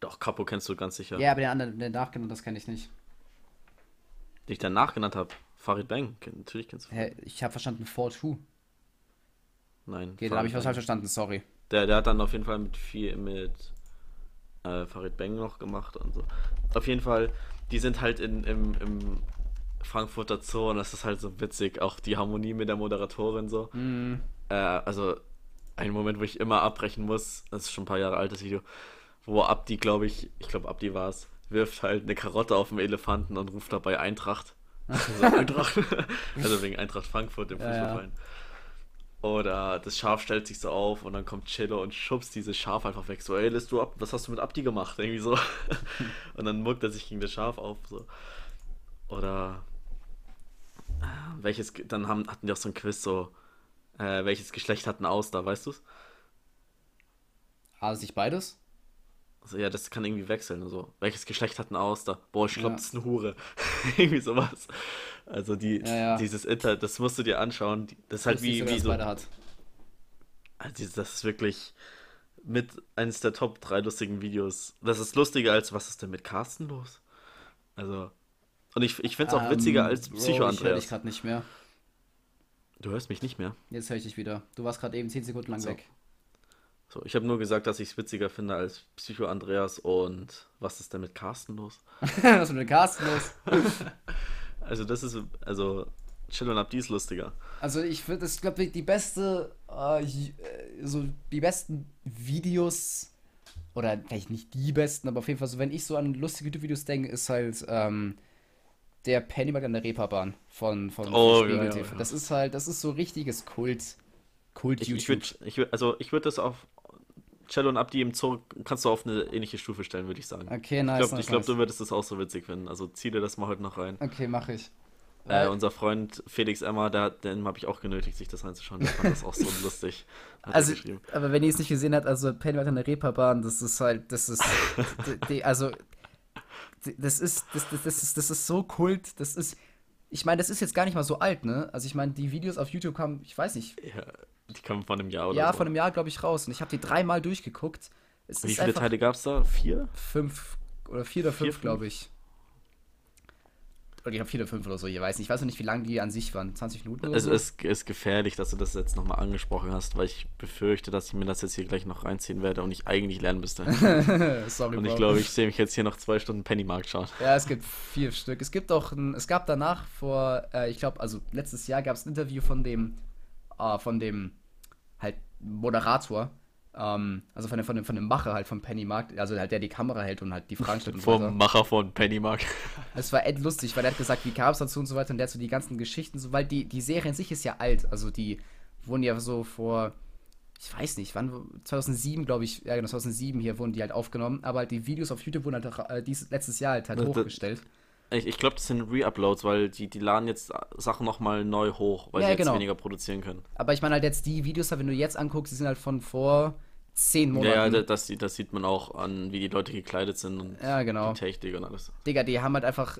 Doch, Capo kennst du ganz sicher. Ja, aber den anderen, den nachgenannt, das kenne ich nicht. Den ich danach genannt habe. Farid Bang, natürlich kennst du. Hä, ich habe verstanden 4-2. Nein. Okay, dann habe ich was falsch verstanden, sorry. Der, der hat dann auf jeden Fall mit viel mit äh, Farid Bang noch gemacht und so. Auf jeden Fall, die sind halt in, im, im Frankfurter Zoo und das ist halt so witzig. Auch die Harmonie mit der Moderatorin so. Mm. Äh, also ein Moment, wo ich immer abbrechen muss, das ist schon ein paar Jahre altes Video, wo Abdi, glaube ich, ich glaube Abdi war es, wirft halt eine Karotte auf den Elefanten und ruft dabei Eintracht. Also, *laughs* Eintracht. also wegen Eintracht Frankfurt im Fußballverein. Ja, ja. Oder das Schaf stellt sich so auf und dann kommt Cello und schubst dieses Schaf einfach weg. So, ey, lässt du ab, was hast du mit Abdi gemacht? Irgendwie so. *laughs* und dann muckt er sich gegen das Schaf auf. So. Oder welches, dann haben, hatten die auch so ein Quiz, so, äh, welches Geschlecht hatten Auster, weißt du's? Also nicht beides? Also, ja, das kann irgendwie wechseln. Also, welches Geschlecht hat ein Auster? Boah, ich glaube, ja. das ist eine Hure. *laughs* irgendwie sowas. Also, die, ja, ja. dieses Internet, das musst du dir anschauen. Das ist halt wie, wie so. Hat. Also, das ist wirklich mit eines der Top 3 lustigen Videos. Das ist lustiger als was ist denn mit Carsten los? Also. Und ich, ich finde es auch um, witziger ähm, als Psycho Andreas. Ich höre dich gerade nicht mehr. Du hörst mich nicht mehr. Jetzt höre ich dich wieder. Du warst gerade eben 10 Sekunden lang so. weg. So, ich habe nur gesagt, dass ich es witziger finde als Psycho Andreas und was ist denn mit Carsten los? *laughs* was ist mit Carsten los? *laughs* also das ist, also Chill und Abdi ist lustiger. Also ich finde, das glaube ich die beste, äh, so die besten Videos oder vielleicht nicht die besten, aber auf jeden Fall so, wenn ich so an lustige YouTube-Videos denke, ist halt ähm, der Pennymark an der Reeperbahn von, von, oh, von ja, ja, ja. Das ist halt, das ist so richtiges Kult. Kult ich, ich würd, ich würd, also ich würde das auf Cello und Abdi im Zoo kannst du auf eine ähnliche Stufe stellen, würde ich sagen. Okay, nice. Ich glaube, nice, glaub, nice. du würdest das auch so witzig finden. Also zieh dir das mal heute noch rein. Okay, mache ich. Äh, unser Freund Felix Emmer, der, den habe ich auch genötigt, sich das anzuschauen. Der fand das auch so *laughs* lustig. Also, aber wenn ihr es nicht gesehen habt, also Pennyworth an der Reeperbahn, das ist halt, das ist, *laughs* die, also, das ist, das, das, das, ist, das ist so kult, das ist, ich meine, das ist jetzt gar nicht mal so alt, ne? Also ich meine, die Videos auf YouTube kamen, ich weiß nicht. Ja, die kamen von einem Jahr oder Ja, so. von einem Jahr, glaube ich, raus. Und ich habe die dreimal durchgeguckt. Es Wie viele Teile gab es da? Vier? Fünf oder vier oder fünf, glaube ich. Oder ich habe vier oder fünf oder so, ich weiß nicht. Ich weiß noch nicht, wie lange die an sich waren. 20 Minuten oder es so? Es ist gefährlich, dass du das jetzt nochmal angesprochen hast, weil ich befürchte, dass ich mir das jetzt hier gleich noch reinziehen werde und ich eigentlich lernen müsste. *laughs* Sorry, Und ich glaube, ich sehe mich jetzt hier noch zwei Stunden Pennymarkt schauen. Ja, es gibt vier Stück. Es gibt auch ein, es gab danach vor, äh, ich glaube, also letztes Jahr gab es ein Interview von dem, äh, von dem halt Moderator ähm, also von dem, von, dem, von dem Macher halt von Pennymarkt, also halt der die Kamera hält und halt die Fragen stellt. Vom so Macher von Pennymarkt. *laughs* Es war echt lustig, weil er hat gesagt, wie kam es dazu und so weiter und der hat so die ganzen Geschichten, so, weil die, die Serie in sich ist ja alt, also die wurden ja so vor, ich weiß nicht, wann, 2007 glaube ich, ja genau, 2007 hier wurden die halt aufgenommen, aber halt die Videos auf YouTube wurden halt äh, dieses, letztes Jahr halt, halt hochgestellt. Ich, ich glaube, das sind Re-Uploads, weil die, die laden jetzt Sachen nochmal neu hoch, weil ja, sie jetzt genau. weniger produzieren können. Aber ich meine halt jetzt die Videos, wenn du jetzt anguckst, die sind halt von vor zehn Monaten. Ja, das, das sieht man auch an, wie die Leute gekleidet sind und ja, genau. die Technik und alles. Digga, die haben halt einfach.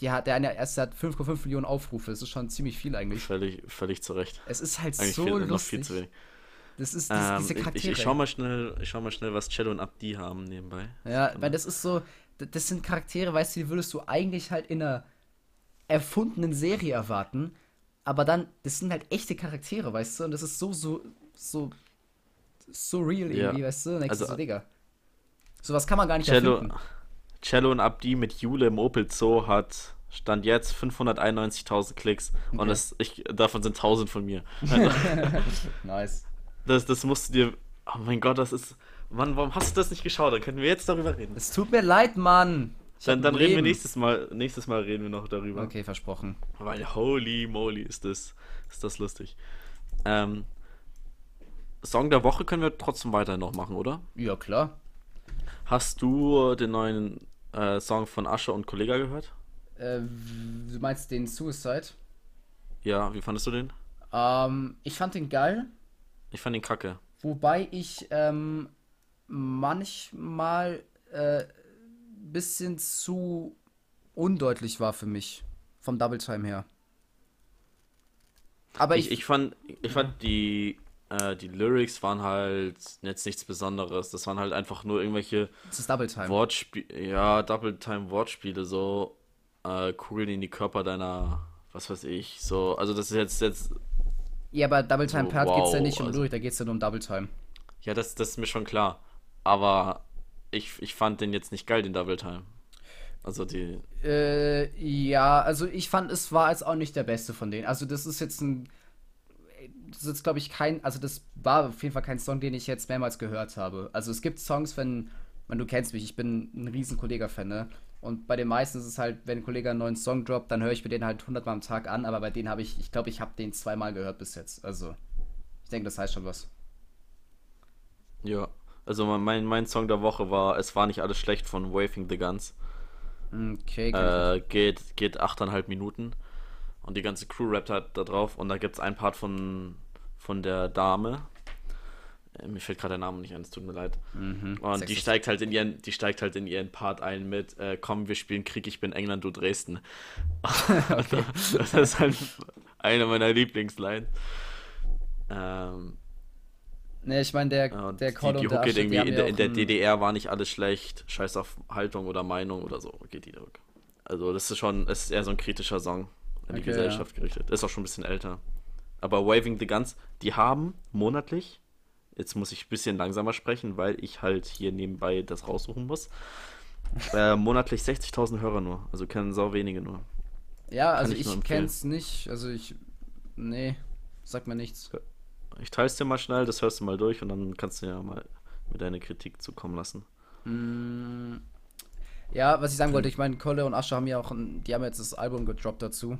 Die hat, der eine erste hat 5,5 Millionen Aufrufe. Das ist schon ziemlich viel eigentlich. Völlig, völlig zu Recht. Es ist halt eigentlich so viel, lustig. Noch viel zu wenig. Das ist das, ähm, diese Charaktere. Ich, ich, schau mal schnell, ich schau mal schnell, was Cello und Abdi haben nebenbei. Ja, weil das ist so, das sind Charaktere, weißt du, die würdest du eigentlich halt in einer erfundenen Serie erwarten, aber dann, das sind halt echte Charaktere, weißt du, und das ist so, so, so so real irgendwie, ja. weißt du? Und also, so, Digga. Sowas kann man gar nicht Cello, erfinden. Cello und Abdi mit Jule im Opel Zoo hat Stand jetzt 591.000 Klicks okay. und das, ich, davon sind 1000 von mir. *laughs* Also, nice. Das, das musst du dir. Oh mein Gott, das ist. Mann, warum hast du das nicht geschaut? Dann können wir jetzt darüber reden. Es tut mir leid, Mann. Ich dann dann reden wir nächstes Mal. Nächstes Mal reden wir noch darüber. Okay, versprochen. Weil holy moly ist das, ist das lustig. Ähm, Song der Woche können wir trotzdem weiterhin noch machen, oder? Ja, klar. Hast du den neuen äh, Song von Ascher und Kollega gehört? Äh, du meinst den Suicide? Ja, wie fandest du den? Ähm, ich fand den geil. Ich fand ihn kacke. Wobei ich ähm, manchmal äh, bisschen zu undeutlich war für mich. Vom Double Time her. Aber ich, ich, ich fand, ich fand die äh, die Lyrics waren halt jetzt nichts Besonderes. Das waren halt einfach nur irgendwelche das ist Double Time. Wortspiele, ja, Double Time Wortspiele, so äh, Kugeln in die Körper deiner, was weiß ich, so, also das ist jetzt, jetzt Ja, aber Double Time so, Part wow, geht's ja nicht um also, durch, da geht's ja nur um Double Time. Ja, das, das ist mir schon klar. Aber ich, ich fand den jetzt nicht geil, den Double Time. Also die. Äh, ja, also ich fand, es war jetzt auch nicht der beste von denen. Also das ist jetzt ein das ist, glaube ich, kein, also das war auf jeden Fall kein Song, den ich jetzt mehrmals gehört habe. Also es gibt Songs, wenn, wenn du kennst mich, ich bin ein riesen Kollega-Fan, ne? Und bei den meisten ist es halt, wenn ein Kollege einen neuen Song droppt, dann höre ich mir den halt hundertmal am Tag an, aber bei denen habe ich, ich glaube, ich habe den zweimal gehört bis jetzt. Also, ich denke, das heißt schon was. Ja, also mein, mein Song der Woche war Es war nicht alles schlecht von Waving the Guns. Okay, äh, geht, geht 8,5 Minuten. Und die ganze Crew rappt halt da drauf. Und da gibt es einen Part von, von der Dame. Äh, mir fällt gerade der Name nicht ein, es tut mir leid. Mhm, und die steigt halt in ihren, die steigt halt in ihren Part ein mit, äh, komm, wir spielen Krieg, ich bin England, du Dresden. *laughs* *laughs* das ist halt eine meiner Lieblingslines. Ähm, ne, ich meine, der, der Call die, die Hook geht irgendwie in, der, in der DDR war nicht alles schlecht, scheiß auf Haltung oder Meinung oder so, geht die Hook. Also das ist schon, es ist eher so ein kritischer Song an die okay, Gesellschaft ja. gerichtet. Ist auch schon ein bisschen älter. Aber Waving the Guns, die haben monatlich Jetzt muss ich ein bisschen langsamer sprechen, weil ich halt hier nebenbei das raussuchen muss. *laughs* Äh, monatlich 60.000 Hörer nur. Also kennen sau wenige nur. Ja, also ich, ich kenn's nicht. Also ich. Nee, sag mir nichts. Ich teile es dir mal schnell, das hörst du mal durch und dann kannst du ja mal mit deiner Kritik zukommen lassen. Mm, ja, was ich sagen wollte, ich meine, Kolle und Asche haben ja auch, ein, die haben jetzt das Album gedroppt dazu.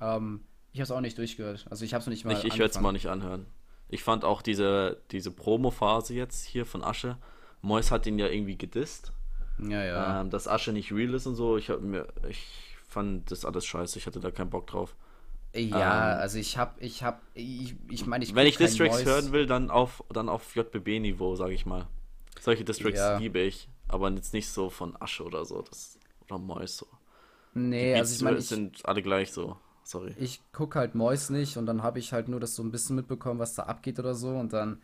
Ähm, ich habe es auch nicht durchgehört. Also ich habe es nicht mal. Ich, ich werde es mal nicht anhören. Ich fand auch diese, diese Promo-Phase jetzt hier von Asche. Mois hat ihn ja irgendwie gedisst. Ja, ja. Ähm, dass Asche nicht real ist und so. Ich, hab mir, ich fand das alles scheiße. Ich hatte da keinen Bock drauf. Ja, ähm, also ich hab, ich hab, ich, ich meine, ich Wenn ich Districts hören will, dann auf, dann auf JBB-Niveau, sag ich mal. Solche Districts ja. liebe ich, aber jetzt nicht so von Asche oder so, das, oder Mois so. Nee, also ich meine, sind alle gleich so sorry. Ich gucke halt Mois nicht und dann habe ich halt nur das so ein bisschen mitbekommen, was da abgeht oder so. Und dann,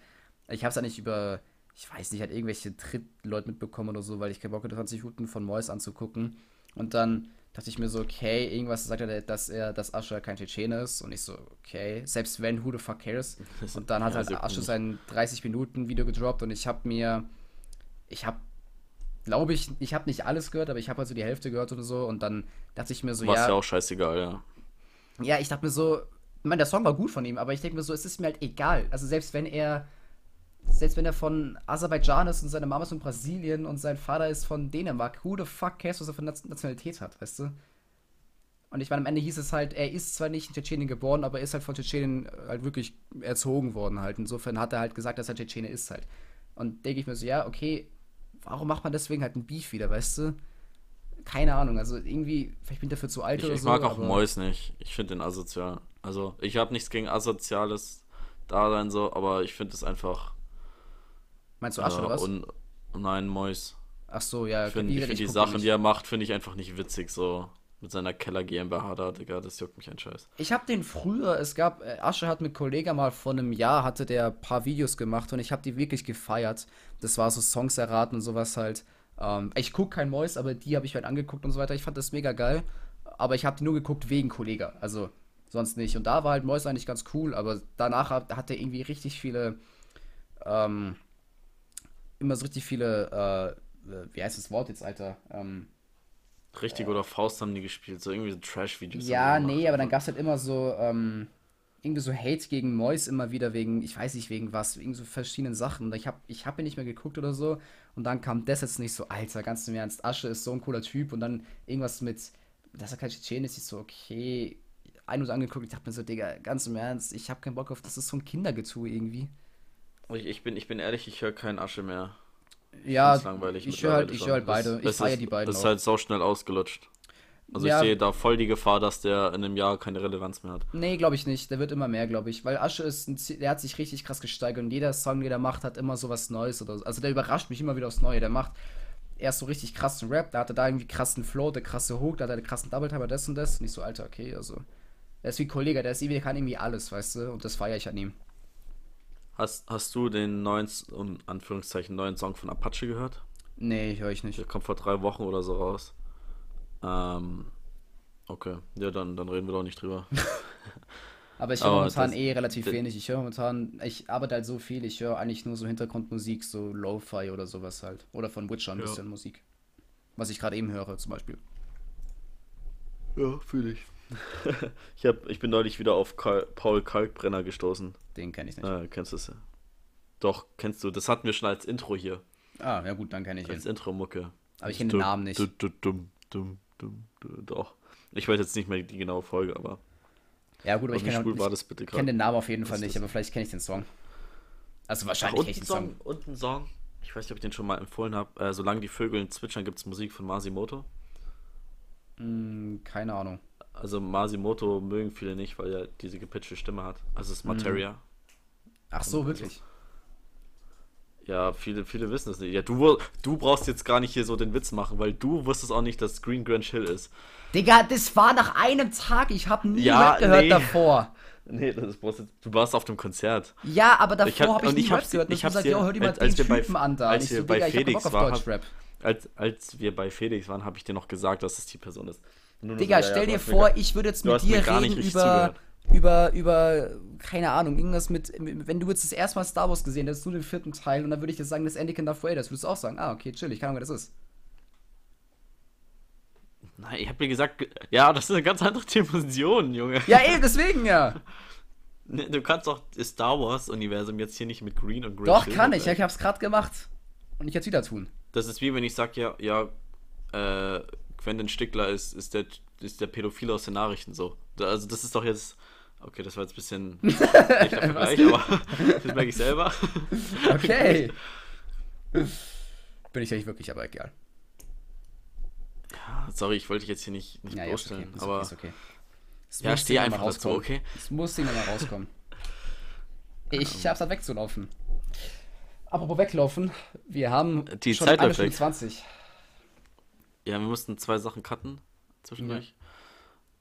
ich habe es ja nicht über, ich weiß nicht, halt irgendwelche Trittleute mitbekommen oder so, weil ich keinen Bock hatte, 20 Minuten von Mois anzugucken. Und dann dachte ich mir so, okay, irgendwas sagt er, dass er, dass Asche kein Tschetschene ist. Und ich so, okay, selbst wenn, who the fuck cares? *laughs* Und dann hat ja, halt Asche sein 30 Minuten Video gedroppt und ich habe mir, ich habe glaube ich, ich habe nicht alles gehört, aber ich habe halt so die Hälfte gehört oder so und dann dachte ich mir so, War's ja. Ja auch scheißegal, ja ja, ich dachte mir so, ich meine, der Song war gut von ihm, aber ich denke mir so, es ist mir halt egal. Also selbst wenn er, selbst wenn er von Aserbaidschan ist und seine Mama ist von Brasilien und sein Vater ist von Dänemark, who the fuck cares, was er für Nationalität hat, weißt du? Und ich meine, am Ende hieß es halt, er ist zwar nicht in Tschetschenien geboren, aber er ist halt von Tschetschenien halt wirklich erzogen worden halt. Insofern hat er halt gesagt, dass er Tschetschene ist halt. Und denke ich mir so, ja, okay, warum macht man deswegen halt ein Beef wieder, weißt du? keine Ahnung, also irgendwie, vielleicht bin ich dafür zu alt ich, oder ich so. Ich mag auch Mois nicht. Ich finde den asozial. Also, ich habe nichts gegen asoziales Dasein so, aber ich finde es einfach. Meinst du Asche äh, oder was? Und, nein, Mois. Ach so, ja. Ich finde find die Sachen, die er macht, finde ich einfach nicht witzig so. Mit seiner Keller GmbH da, Digga, das juckt mich ein Scheiß. Ich habe den früher, es gab, äh, Asche hat mit Kollegen mal vor einem Jahr, hatte der ein paar Videos gemacht und ich habe die wirklich gefeiert. Das war so Songs erraten und sowas halt. Ähm, ich gucke kein Mois, aber die habe ich halt angeguckt und so weiter. Ich fand das mega geil. Aber ich habe die nur geguckt wegen Kollega. Also sonst nicht. Und da war halt Mois eigentlich ganz cool, aber danach hat, hat er irgendwie richtig viele. Ähm, immer so richtig viele. Äh, wie heißt das Wort jetzt, Alter? Ähm, Richtig äh, oder Faust haben die gespielt, so irgendwie so Trash-Videos. Ja, nee, aber dann gab es halt immer so, ähm, irgendwie so Hate gegen Mois immer wieder wegen, ich weiß nicht wegen was, wegen so verschiedenen Sachen. Ich habe ich hab ihn nicht mehr geguckt oder so. Und dann kam das jetzt nicht so, Alter, ganz im Ernst, Asche ist so ein cooler Typ. Und dann irgendwas mit, dass er kein Tschetschen ist, ich so, okay. Ein und angeguckt, ich dachte mir so, Digga, ganz im Ernst, ich habe keinen Bock auf, das ist so ein Kindergetue irgendwie. Ich, ich, bin, ich bin ehrlich, ich höre keinen Asche mehr. Ja, ich höre halt, hör halt beide. Ich feiere die beiden. Das ist halt so schnell ausgelutscht. Also ja. ich sehe da voll die Gefahr, dass der in einem Jahr keine Relevanz mehr hat. Nee, glaube ich nicht. Der wird immer mehr, glaube ich. Weil Asche ist ein, der hat sich richtig krass gesteigert und jeder Song, den er macht, hat immer so was Neues oder so. Also der überrascht mich immer wieder aufs Neue. Der macht erst so richtig krassen Rap, da hatte da irgendwie krassen Flow, der krasse Hook, da hat er den krassen Double Timer, das und das. Und ich so, Alter, okay, also. Der ist wie ein Kollege, der ist der kann irgendwie alles, weißt du? Und das feiere ich an ihm. Hast, hast du den neuen, um Anführungszeichen, neuen Song von Apache gehört? Nee, höre ich nicht. Der kommt vor drei Wochen oder so raus. Ähm, okay, ja, dann, dann reden wir doch nicht drüber. *laughs* Aber ich höre momentan eh relativ wenig. Ich höre momentan, ich arbeite halt so viel, ich höre eigentlich nur so Hintergrundmusik, so Lo-Fi oder sowas halt. Oder von Witcher ein ja. bisschen Musik. Was ich gerade eben höre, zum Beispiel. Ja, fühle ich. *laughs* ich, hab, ich bin neulich wieder auf Karl, Paul Kalkbrenner gestoßen. Den kenne ich nicht. Ah, kennst du es ja. Doch, kennst du. Das hatten wir schon als Intro hier. Ah, ja gut, dann kenne ich als ihn. Als Intro-Mucke. Aber ich kenne den Namen nicht. Dumm, dumm, dumm, Doch. Ich weiß jetzt nicht mehr die genaue Folge, aber. Ja, gut, aber ich kenne kenn den Namen auf jeden Fall nicht, aber vielleicht kenne ich den Song. Also wahrscheinlich kenne ich den Song. Und einen Song, ich weiß nicht, ob ich den schon mal empfohlen habe. Äh, Solange die Vögel zwitschern, gibt es Musik von Masimoto. Mm, keine Ahnung. Also Masimoto mögen viele nicht, weil er diese gepitchte Stimme hat. Also es ist Materia. Ach so, wirklich? Ja, viele, viele wissen es nicht. Ja, du, du brauchst jetzt gar nicht hier so den Witz machen, weil du wusstest auch nicht, dass Green Grange Hill ist. Digga, das war nach einem Tag. Ich habe nie ja, gehört nee. davor. *laughs* Nee, das ist, du warst auf dem Konzert. Ja, aber davor habe ich, hab, ich nie Rap gehört. Ich habe gesagt, hör dir mal als, den Typen bei, an da. Als wir so, bei Felix waren, als, als wir bei Felix waren, habe ich dir noch gesagt, dass es die Person ist. Digga, so, stell ja, dir vor, ich würde jetzt mit dir reden über, über, über, keine Ahnung, irgendwas mit, wenn du jetzt das erste Mal Star Wars gesehen hättest, nur den vierten Teil, und dann würde ich jetzt sagen, das Anakin Darth Vader, das würdest du auch sagen, ah, okay, chill, ich kann Ahnung, wer das ist. Nein, ich habe mir gesagt, ja, das ist eine ganz andere Dimension, Junge. Ja, eben, deswegen ja. *laughs* Ne, du kannst doch das Star Wars-Universum jetzt hier nicht mit Green und Green. Doch, kann ich. Ich hab's gerade gemacht. Und ich jetzt wieder tun. Das ist wie wenn ich sag, ja, ja, äh, Quentin Stickler ist, ist, der, ist der Pädophile aus den Nachrichten so. Also das ist doch jetzt. Okay, das war jetzt ein bisschen *laughs* schlechter Vergleich, aber *laughs* das merke ich selber. *laughs* Okay. Bin ich eigentlich wirklich, aber egal. Ja, sorry, ich wollte dich jetzt hier nicht, nicht ja, bloßstellen, ja, okay, aber. Ist okay. Es ja, steh einfach dazu, okay? Es muss Ding mal rauskommen. Ich hab's halt wegzulaufen. Apropos weglaufen, wir haben Die schon Zeit eine Stunde 20. Ja, wir mussten zwei Sachen cutten zwischendurch.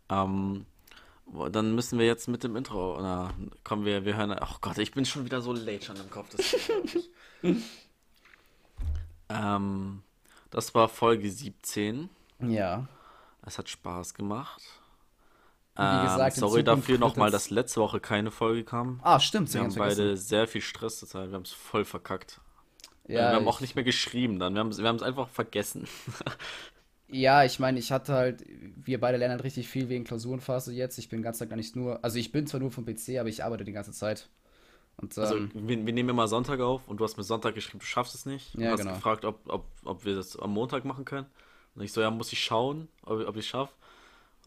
Ja. Ähm, dann müssen wir jetzt mit dem Intro. Na, kommen wir, wir hören. Ach Gott, ich bin schon wieder so late schon im Kopf. Das, *laughs* ähm, das war Folge 17. Ja. Es hat Spaß gemacht. Ähm, gesagt, sorry dafür nochmal, dass letzte Woche keine Folge kam. Ah, stimmt. Wir haben beide sehr viel Stress zurzeit. Wir haben es voll verkackt. Ja, wir haben auch nicht mehr geschrieben dann. Wir haben wir es einfach vergessen. *laughs* ja, ich meine, ich hatte halt, wir beide lernen halt richtig viel wegen Klausurenphase jetzt. Ich bin ganz Tag gar nicht nur, also ich bin zwar nur vom PC, aber ich arbeite die ganze Zeit. Und, also, ähm, also wir, wir, nehmen immer Sonntag auf und du hast mir Sonntag geschrieben, du schaffst es nicht. Du ja, hast genau. gefragt, ob, ob, ob wir das am Montag machen können. Und ich so, ja, muss ich schauen, ob, ob ich es schaffe.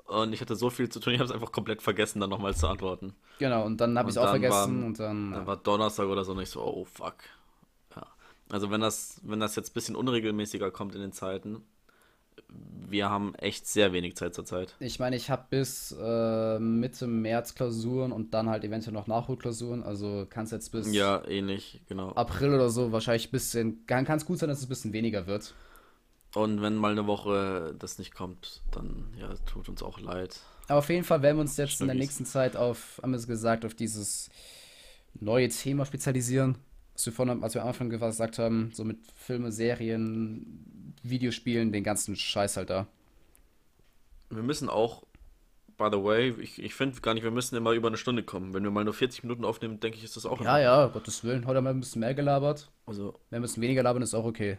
Und ich hatte so viel zu tun, ich habe es einfach komplett vergessen, dann nochmal zu antworten. Genau, und dann habe ich es auch vergessen war, und dann. Dann war Donnerstag oder so und ich so, oh fuck. Also wenn das, wenn das jetzt ein bisschen unregelmäßiger kommt in den Zeiten, wir haben echt sehr wenig Zeit zur Zeit. Ich meine, ich habe bis äh, Mitte März Klausuren und dann halt eventuell noch Nachholklausuren. Also kann es jetzt bis. Ja, ähnlich, genau. April oder so wahrscheinlich ein bisschen. Kann es gut sein, dass es ein bisschen weniger wird. Und wenn mal eine Woche das nicht kommt, dann ja, tut uns auch leid. Aber auf jeden Fall werden wir uns jetzt in der nächsten Zeit auf, haben wir es gesagt, auf dieses neue Thema spezialisieren. Was wir, vorhin, als wir am Anfang gesagt haben, so mit Filme, Serien, Videospielen, den ganzen Scheiß halt da. Wir müssen auch, by the way, ich, ich finde gar nicht, wir müssen immer über eine Stunde kommen. Wenn wir mal nur 40 Minuten aufnehmen, denke ich, ist das auch. Ja, ja, Gottes Willen. Heute haben wir ein bisschen mehr gelabert. Also. Wenn wir ein bisschen weniger labern, ist auch okay.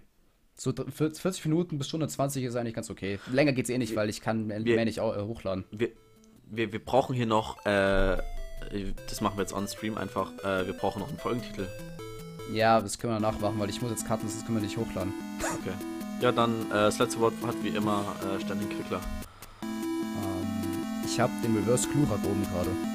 So 40 Minuten bis Stunde 20 ist eigentlich ganz okay. Länger geht's eh nicht, weil ich kann mehr, wir, mehr nicht äh, hochladen. Wir, wir, wir brauchen hier noch, äh, das machen wir jetzt on Stream einfach, äh, wir brauchen noch einen Folgentitel. Ja, das können wir nachmachen, weil ich muss jetzt cutten, das können wir nicht hochladen. Okay. Ja, dann äh, das letzte Wort hat wie immer äh, Standing Quickler. Ähm, ich habe den Reverse Clue oben gerade.